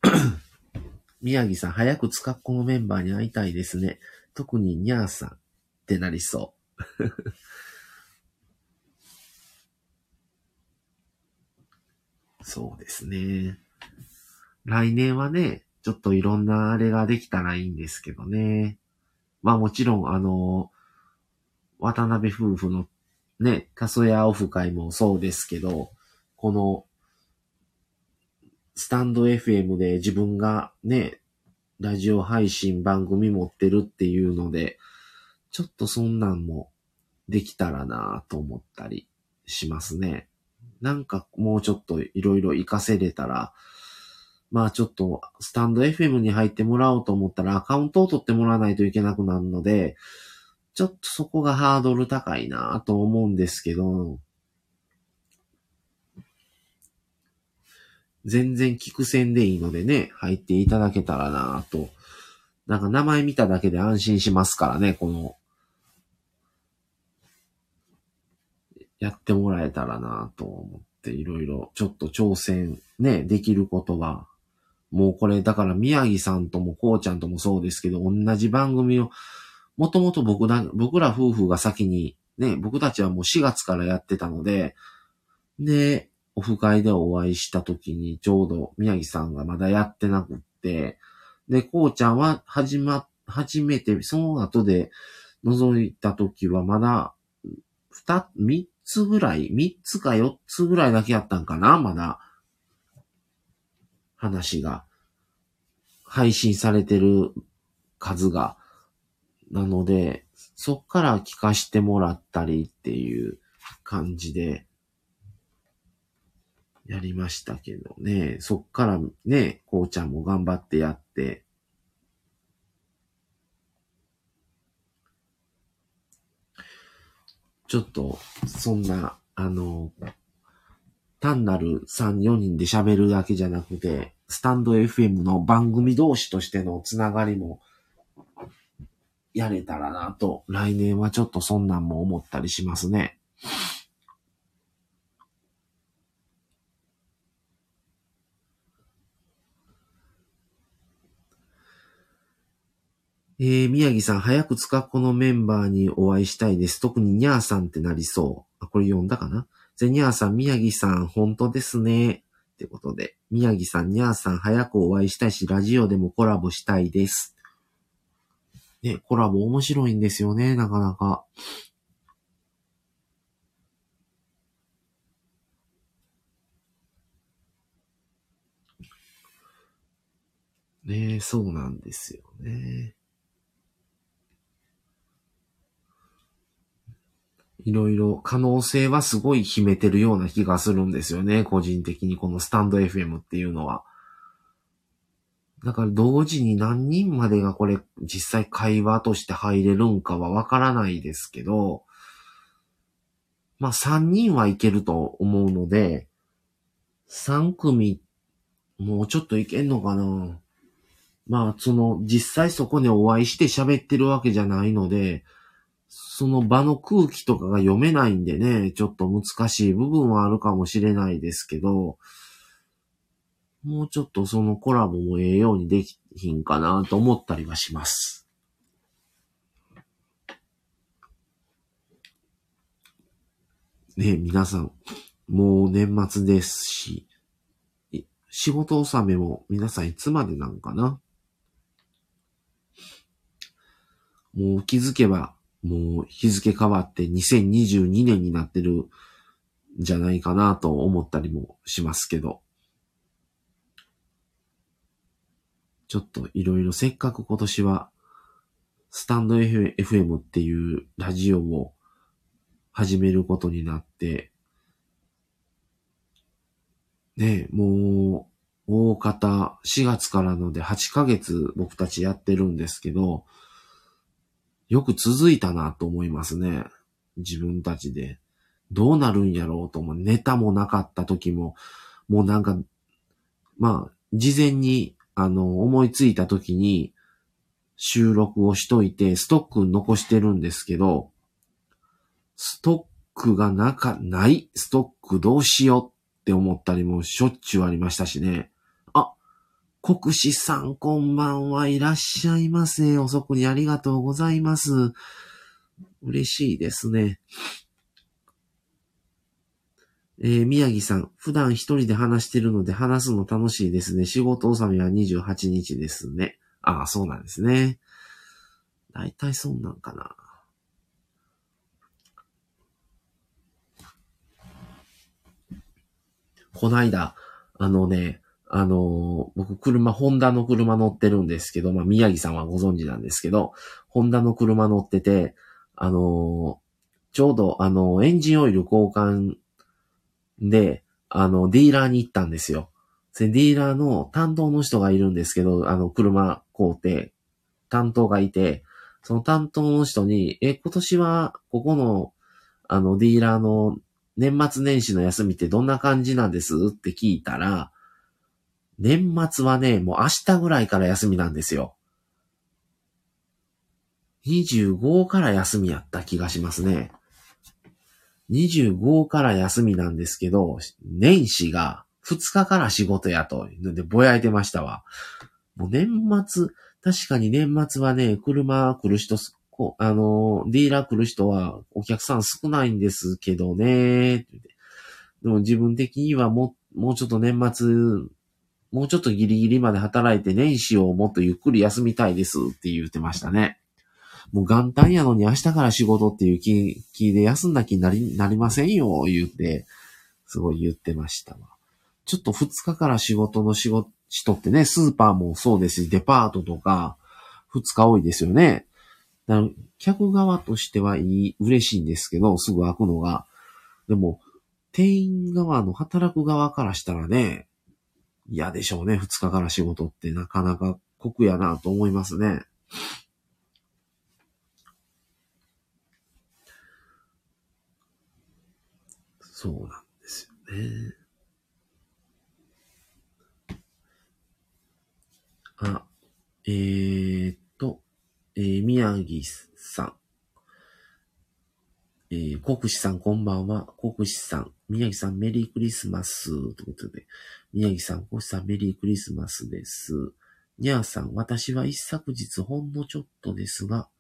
Speaker 1: 宮城さん、早く使っ子のメンバーに会いたいですね。特にニャーさんってなりそう。そうですね。来年はね、ちょっといろんなあれができたらいいんですけどね。まあもちろん、あの、渡辺夫婦のね、カソヤオフ会もそうですけど、この、スタンド FM で自分がね、ラジオ配信番組持ってるっていうので、ちょっとそんなんもできたらなぁと思ったりしますね。なんかもうちょっといろいろ活かせれたら、まあちょっと、スタンド FM に入ってもらおうと思ったらアカウントを取ってもらわないといけなくなるので、ちょっとそこがハードル高いなと思うんですけど、全然聞く線でいいのでね、入っていただけたらなと。なんか名前見ただけで安心しますからね、この、やってもらえたらなと思っていろいろちょっと挑戦ね、できることはもうこれ、だから宮城さんともこうちゃんともそうですけど、同じ番組を、もともと僕ら、僕ら夫婦が先に、ね、僕たちはもう4月からやってたので、で、オフ会でお会いした時にちょうど宮城さんがまだやってなくって、で、こうちゃんは始ま、初めて、その後で覗いた時はまだ、二、三つぐらい、三つか四つぐらいだけやったんかなまだ。話が、配信されてる数が。なので、そっから聞かしてもらったりっていう感じで、やりましたけどね。そっからね、こうちゃんも頑張ってやって、ちょっと、そんな、あの、単なる3、4人で喋るだけじゃなくて、スタンド FM の番組同士としてのつながりもやれたらなと、来年はちょっとそんなんも思ったりしますね。えー、宮城さん、早く使っ子のメンバーにお会いしたいです。特にニャーさんってなりそう。あ、これ読んだかな？ゼニャーさん、宮城さん、本当ですね。ってことで、宮城さん、ニャーさん、早くお会いしたいし、ラジオでもコラボしたいです。ね、コラボ面白いんですよね、なかなか。ねそうなんですよね。いろいろ可能性はすごい秘めてるような気がするんですよね。個人的にこのスタンド FM っていうのは。だから同時に何人までがこれ実際会話として入れるんかはわからないですけど、まあ3人はいけると思うので、3組、もうちょっといけんのかな。まあその実際そこでお会いして喋ってるわけじゃないので、その場の空気とかが読めないんでね、ちょっと難しい部分はあるかもしれないですけど、もうちょっとそのコラボもええようにできひんかなと思ったりはします。ね皆さん、もう年末ですし、仕事納めも皆さんいつまでなんかな？もう気づけばもう日付変わって2022年になってるんじゃないかなと思ったりもしますけど。ちょっといろいろせっかく今年はスタンド FM っていうラジオを始めることになって、ねもう大方4月からので8ヶ月僕たちやってるんですけど、よく続いたなと思いますね。自分たちで。どうなるんやろうと思う。ネタもなかった時も、もうなんか、まあ、事前に、あの、思いついた時に、収録をしといて、ストック残してるんですけど、ストックがなか、ない、ストックどうしようって思ったりもしょっちゅうありましたしね。あ、国士さんこんばんはいらっしゃいませ。遅くにありがとうございます。嬉しいですね。えー、宮城さん、普段一人で話してるので話すの楽しいですね。仕事納めは28日ですね。ああ、そうなんですね。だいたいそうなんかな。こないだ、あのね、あのー、僕車、ホンダの車乗ってるんですけど、まあ、宮城さんはご存知なんですけど、ホンダの車乗ってて、あのー、ちょうど、あのー、エンジンオイル交換で、あの、ディーラーに行ったんですよ。で、ディーラーの担当の人がいるんですけど、あの、車工程、担当がいて、その担当の人に、え、今年は、ここの、あの、ディーラーの年末年始の休みってどんな感じなんです？って聞いたら、年末はね、もう明日ぐらいから休みなんですよ。25から休みやった気がしますね。25から休みなんですけど、年始が2日から仕事やと。で、ぼやいてましたわ。もう年末、確かに年末はね、車来る人、こあの、ディーラー来る人はお客さん少ないんですけどね。でも自分的にはも、もうちょっと年末、もうちょっとギリギリまで働いて年始をもっとゆっくり休みたいですって言ってましたね。もう元旦やのに明日から仕事っていう気、気で休んだ気になり、なりませんよ、言って、すごい言ってましたわ。ちょっと2日から仕事の仕事、人ってね、スーパーもそうですし、デパートとか、2日多いですよね。だから客側としてはいい、嬉しいんですけど、すぐ開くのが。でも、店員側の働く側からしたらね、嫌でしょうね、2日から仕事ってなかなか酷やなと思いますね。そうなんですよね。あ、えー、っと、えー、宮城さん。えー、国士さんこんばんは。国士さん。宮城さんメリークリスマス。ということで。宮城さん、国士さんメリークリスマスです。にゃーさん、私は一昨日ほんのちょっとですが、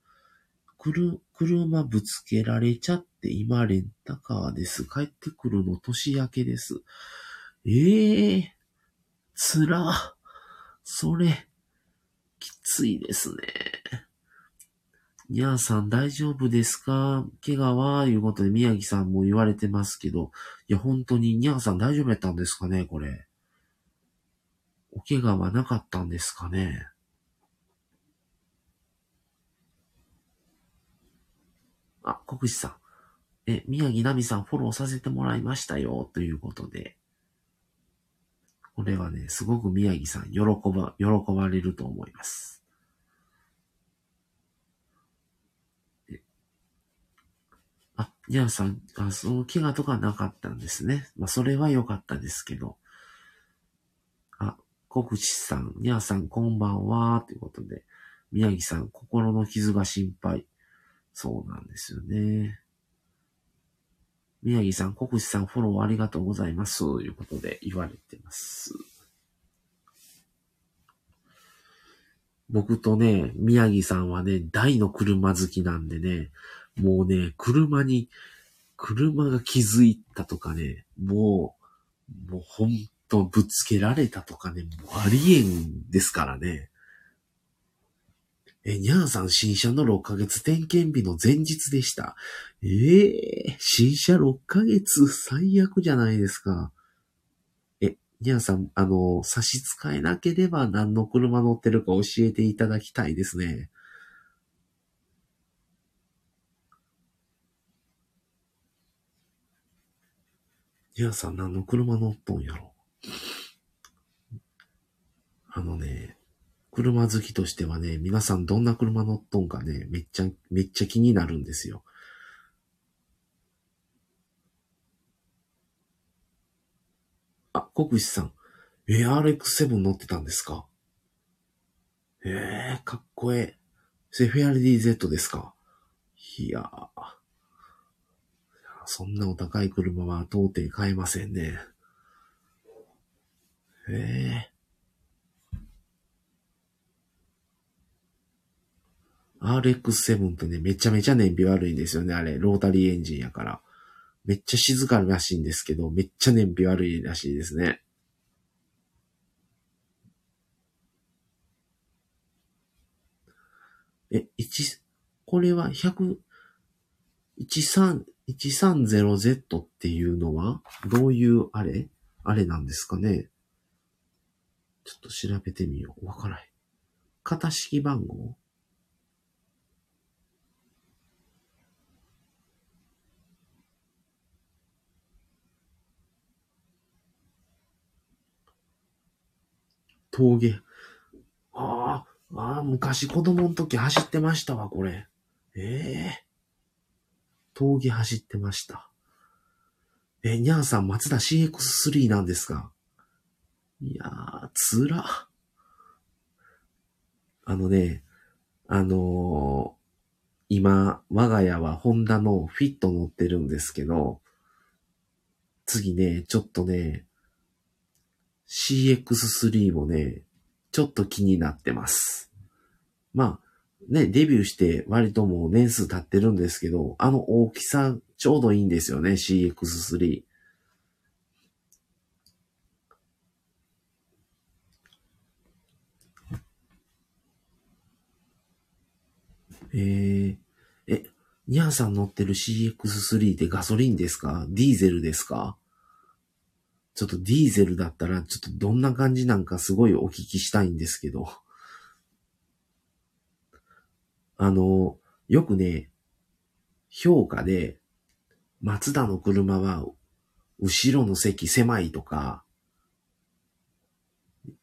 Speaker 1: くる、車ぶつけられちゃって今レンタカーです。帰ってくるの年明けです。ええー、つら。それ、きついですね。にゃーさん大丈夫ですか？怪我は？いうことで宮城さんも言われてますけど、いや本当ににゃーさん大丈夫やったんですかねこれ。お怪我はなかったんですかねあ、国士さん。え、宮城奈美さんフォローさせてもらいましたよ、ということで。これはね、すごく宮城さん喜ば、喜ばれると思います。あ、にゃさん、あ、その怪我とかなかったんですね。まあ、それは良かったですけど。あ、国士さん、にゃさんこんばんは、ということで。宮城さん、心の傷が心配。そうなんですよね。宮城さん、国士さん、フォローありがとうございます。ということで言われてます。僕とね、宮城さんはね、大の車好きなんでね、もうね、車に、車が気づいたとかね、もう、もうほんとぶつけられたとかね、もうありえんですからね。え、にゃんさん新車の6ヶ月点検日の前日でした。ええー、新車6ヶ月最悪じゃないですか。え、にゃんさん、あの、差し支えなければ何の車乗ってるか教えていただきたいですね。にゃんさん何の車乗っとんやろ。あのね、車好きとしてはね、皆さんどんな車乗っとんかね、めっちゃ、めっちゃ気になるんですよ。あ、国士さん。ARX7 乗ってたんですか？ええー、かっこええ。セフェアリディ Z ですか？いやー。そんなお高い車は到底買えませんね。ええー。RX7 ってね、めちゃめちゃ燃費悪いんですよね、あれ。ロータリーエンジンやから。めっちゃ静からしいんですけど、めっちゃ燃費悪いらしいですね。え、一、これは100、13、130Z っていうのは、どういうあれ？あれなんですかね？ちょっと調べてみよう。わからへん。型式番号？峠。ああ、ああ、昔子供の時走ってましたわ、これ。ええー、峠走ってました。え、にゃんさん、松田 CX3 なんですか？いやー、つら。あのね、あのー、今、我が家はホンダのフィット乗ってるんですけど、次ね、ちょっとね、CX3 もね、ちょっと気になってます。まあ、ね、デビューして割ともう年数経ってるんですけど、あの大きさちょうどいいんですよね、CX3。えー、え、ニャンさん乗ってる CX3 ってガソリンですか？ディーゼルですか？ちょっとディーゼルだったら、ちょっとどんな感じなんかすごいお聞きしたいんですけど。あの、よくね、評価で、松田の車は、後ろの席狭いとか、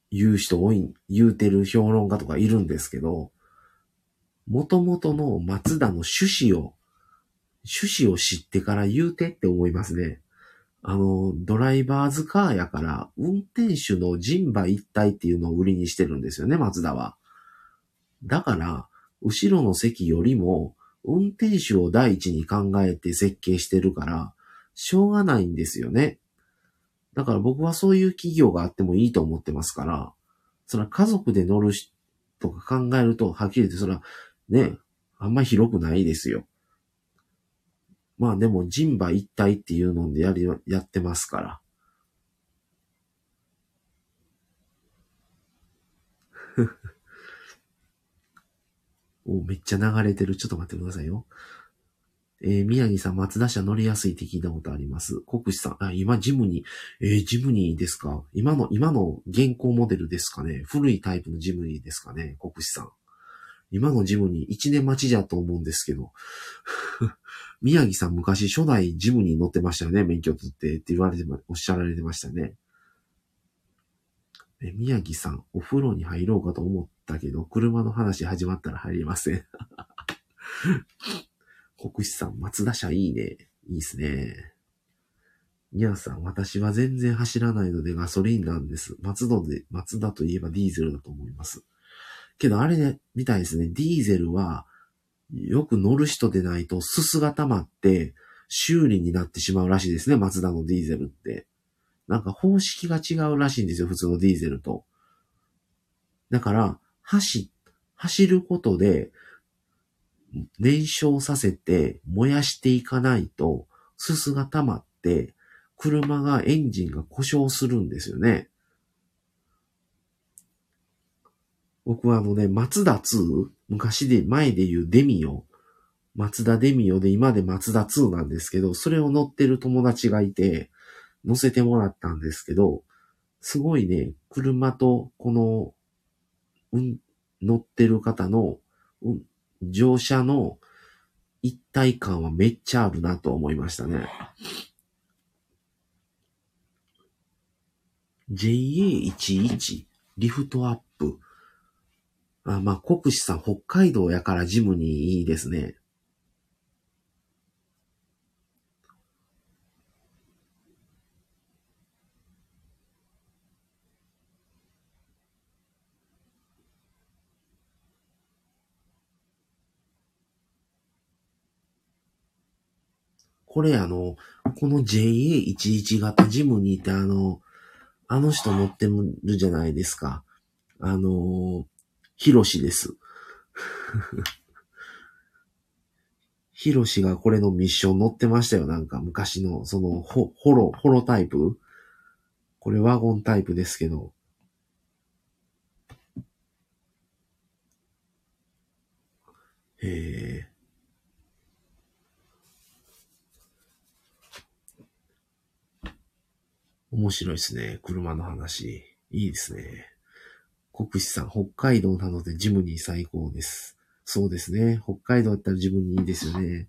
Speaker 1: 言う人多い、言うてる評論家とかいるんですけど、元々の松田の趣旨を、趣旨を知ってから言うてって思いますね。あの、ドライバーズカーやから、運転手の人馬一体っていうのを売りにしてるんですよね、松田は。だから、後ろの席よりも、運転手を第一に考えて設計してるから、しょうがないんですよね。だから僕はそういう企業があってもいいと思ってますから、そら家族で乗るとか考えると、はっきり言ってそら、ね、あんま広くないですよ。まあでも人馬一体っていうのでやり、やってますから。お、めっちゃ流れてる。ちょっと待ってくださいよ。えー、宮城さん、松田車乗りやすいって聞いたことあります。国士さん、あ、今、ジムニー、えー、ジムニーですか？今の、今の現行モデルですかね？古いタイプのジムニーですかね？国士さん。今のジムニー、1年待ちじゃと思うんですけど。宮城さん昔初代ジムに乗ってましたよね、免許取ってって言われて、おっしゃられてましたね。え宮城さん、お風呂に入ろうかと思ったけど、車の話始まったら入りません。国士さん、松田車いいね。いいっすね。ニャンさん、私は全然走らないのでガソリンなんです。松戸で、松田といえばディーゼルだと思います。けどあれね、みたいですね。ディーゼルは、よく乗る人でないと、すすが溜まって、修理になってしまうらしいですね、マツダのディーゼルって。なんか方式が違うらしいんですよ、普通のディーゼルと。だから、走、走ることで、燃焼させて燃やしていかないと、すすが溜まって、車がエンジンが故障するんですよね。僕はあのね、松田2、昔で、前で言うデミオ、松田デミオで今で松田2なんですけど、それを乗ってる友達がいて、乗せてもらったんですけど、すごいね、車とこの、うん、乗ってる方の、うん、乗車の一体感はめっちゃあるなと思いましたね。JA11 リフトアップあまあ、国士さん、北海道やからジムにいいですね。これあの、この JA11 型ジムにいてあの、あの人乗ってるじゃないですか。あの、ヒロシです。ヒロシがこれのミッション乗ってましたよ。なんか昔の、その、ホホロ、ホロタイプ？これワゴンタイプですけど。へえ。面白いですね。車の話。いいですね。国士さん、北海道なのでジムニー最高です。そうですね。北海道だったらジムニーいいですよね。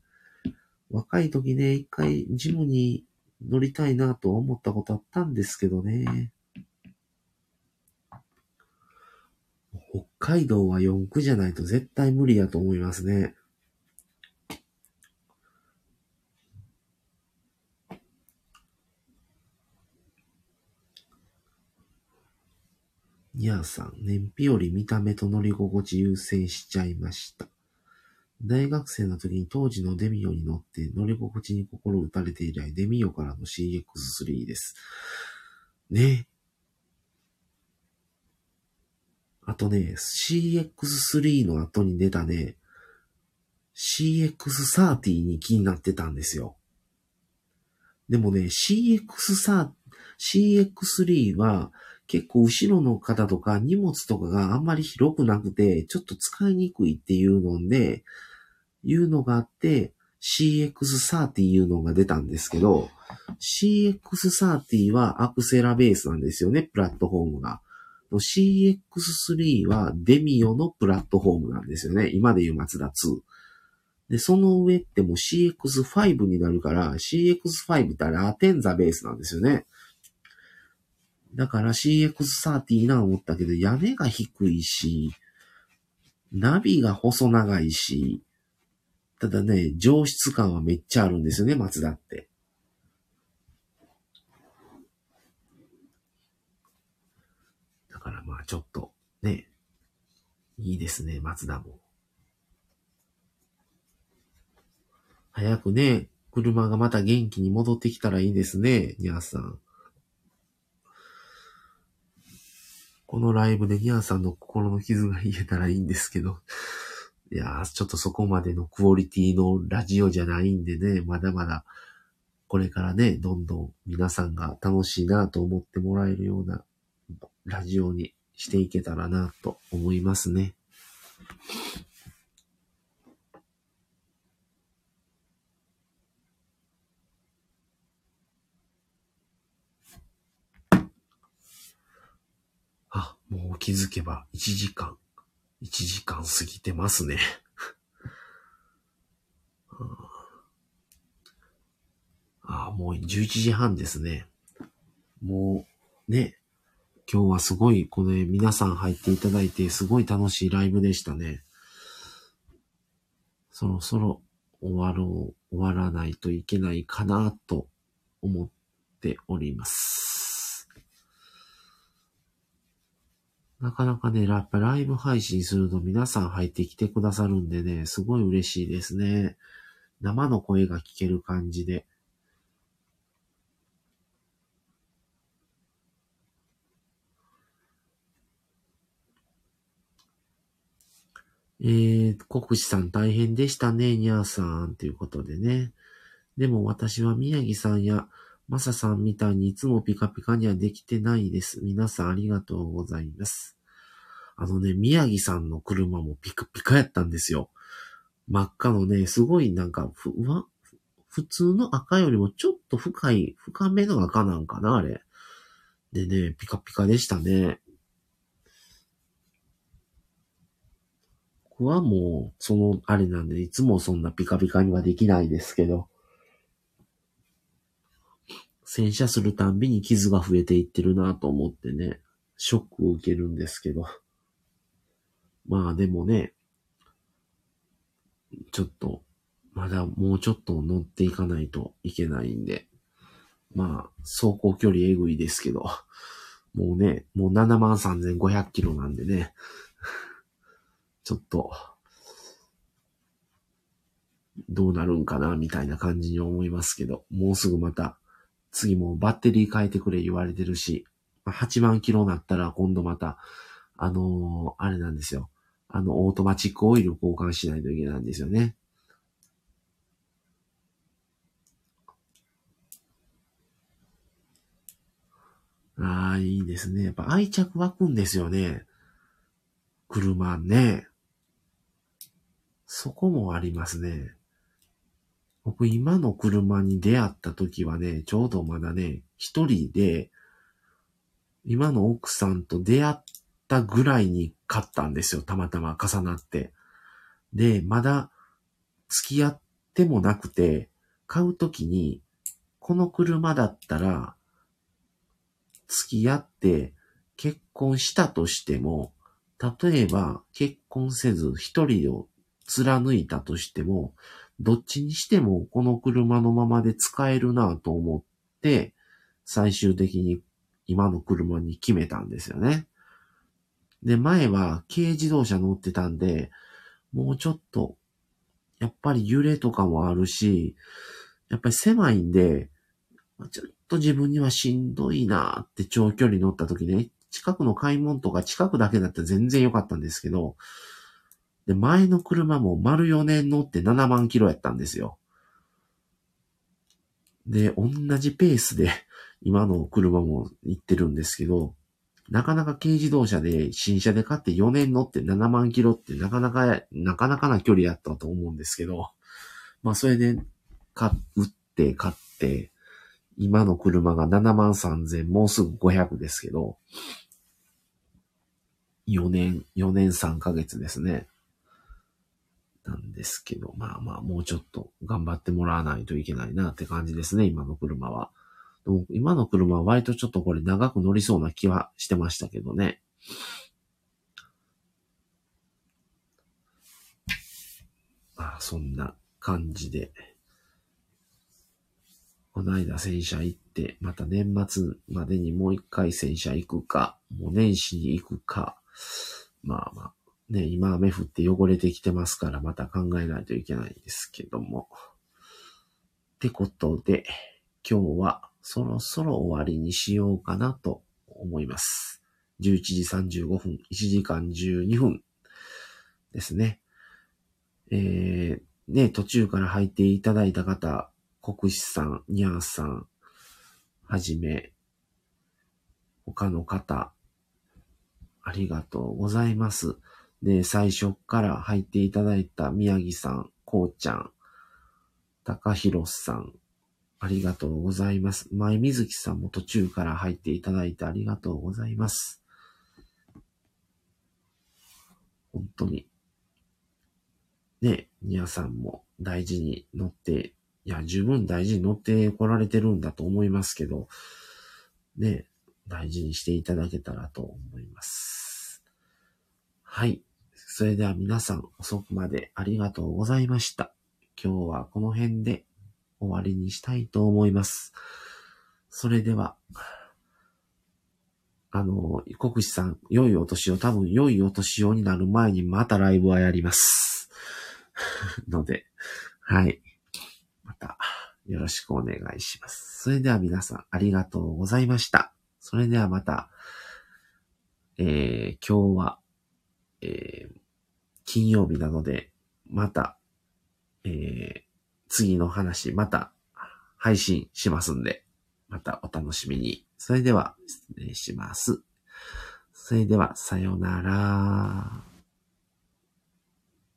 Speaker 1: 若い時ね、一回ジムに乗りたいなと思ったことあったんですけどね。北海道は4区じゃないと絶対無理やと思いますね。ニャーさん、燃費より見た目と乗り心地優先しちゃいました。大学生の時に当時のデミオに乗って乗り心地に心打たれて以来、デミオからの CX3 です。ね。あとね、CX3 の後に出たね、CX30 に気になってたんですよ。でもね、CX3、CX3 は結構後ろの方とか荷物とかがあんまり広くなくて、ちょっと使いにくいっていうので、いうのがあって、CX30 いうのが出たんですけど、CX30 はアクセラベースなんですよね、プラットフォームが。CX3 はデミオのプラットフォームなんですよね。今で言うマツダ2。で、その上ってもう CX5 になるから、CX5 ってあれアテンザベースなんですよね。だから CX30 な思ったけど、屋根が低いし、ナビが細長いし、ただね、上質感はめっちゃあるんですよね、松田って。だからまあちょっと、ね、いいですね、松田も。早くね、車がまた元気に戻ってきたらいいですね、ニャーさん。このライブでニャンさんの心の傷が癒えたらいいんですけど。いやー、ちょっとそこまでのクオリティのラジオじゃないんでね、まだまだ、これからね、どんどん皆さんが楽しいなと思ってもらえるようなラジオにしていけたらなと思いますね。あ、もう気づけば1時間、1時間過ぎてますね。ああ、もう11時半ですね。もう、ね、今日はすごい、これ、皆さん入っていただいて、すごい楽しいライブでしたね。そろそろ終わろう、終わらないといけないかなと思っております。なかなかね、やっぱライブ配信すると皆さん入ってきてくださるんでね、すごい嬉しいですね。生の声が聞ける感じで。えー、国士さん大変でしたね、にゃーさん、ということでね。でも私は宮城さんやマサさんみたいにいつもピカピカにはできてないです。皆さんありがとうございます。あのね、宮城さんの車もピカピカやったんですよ。真っ赤のね、すごいなんか、ふ、わ、普通の赤よりもちょっと深い、深めの赤なんかな、あれ。でね、ピカピカでしたね。僕はもう、その、あれなんで、いつもそんなピカピカにはできないですけど。洗車するたんびに傷が増えていってるなと思ってね、ショックを受けるんですけど。まあでもね、ちょっと、まだもうちょっと乗っていかないといけないんで、まあ、走行距離えぐいですけど、もうね、もう73,500キロなんでね、ちょっと、どうなるんかな、みたいな感じに思いますけど、もうすぐまた、次もバッテリー変えてくれ言われてるし、8万キロになったら今度また、あのー、あれなんですよ。あの、オートマチックオイル交換しないといけないんですよね。ああ、いいですね。やっぱ愛着湧くんですよね。車ね。そこもありますね。僕今の車に出会った時はね、ちょうどまだね、一人で、今の奥さんと出会ったぐらいに買ったんですよ。たまたま重なって。で、まだ付き合ってもなくて、買う時に、この車だったら、付き合って結婚したとしても、例えば結婚せず一人を貫いたとしても、どっちにしてもこの車のままで使えるなと思って、最終的に今の車に決めたんですよね。で、前は軽自動車乗ってたんで、もうちょっと、やっぱり揺れとかもあるし、やっぱり狭いんで、ちょっと自分にはしんどいなって長距離乗った時ね、近くの買い物とか近くだけだったら全然良かったんですけど、で、前の車も丸4年乗って7万キロやったんですよ。で、同じペースで 今の車も行ってるんですけど、なかなか軽自動車で新車で買って4年乗って7万キロってなかなか、なかなかな距離やったと思うんですけど、まあそれで、買、売って買って、今の車が7万3000、もうすぐ500ですけど、4年、4年3ヶ月ですね。なんですけど、まあまあ、もうちょっと頑張ってもらわないといけないなって感じですね、今の車は。でも今の車は割とちょっとこれ長く乗りそうな気はしてましたけどね。まあ、そんな感じで。この間洗車行って、また年末までにもう一回洗車行くか、もう年始に行くか、まあまあ、ね、今雨降って汚れてきてますから、また考えないといけないですけども。ってことで、今日はそろそろ終わりにしようかなと思います。11時35分、1時間12分ですね。えー、ね、途中から入っていただいた方、国士さん、ニャーさん、はじめ、他の方、ありがとうございます。で、最初から入っていただいた宮城さん、こうちゃん、高弘さん、ありがとうございます。前水木さんも途中から入っていただいてありがとうございます。本当に。ね、皆さんも大事に乗っていや、十分大事に乗ってこられてるんだと思いますけど、ね、大事にしていただけたらと思います。はい。それでは皆さん遅くまでありがとうございました。今日はこの辺で終わりにしたいと思います。それでは、あの、国士さん、良いお年を、多分良いお年をになる前にまたライブはやります。ので、はい。またよろしくお願いします。それでは皆さんありがとうございました。それではまた、えー、今日は、えー、金曜日なので、また、えー、次の話、また配信しますんで、またお楽しみに。それでは、失礼します。それでは、さようなら。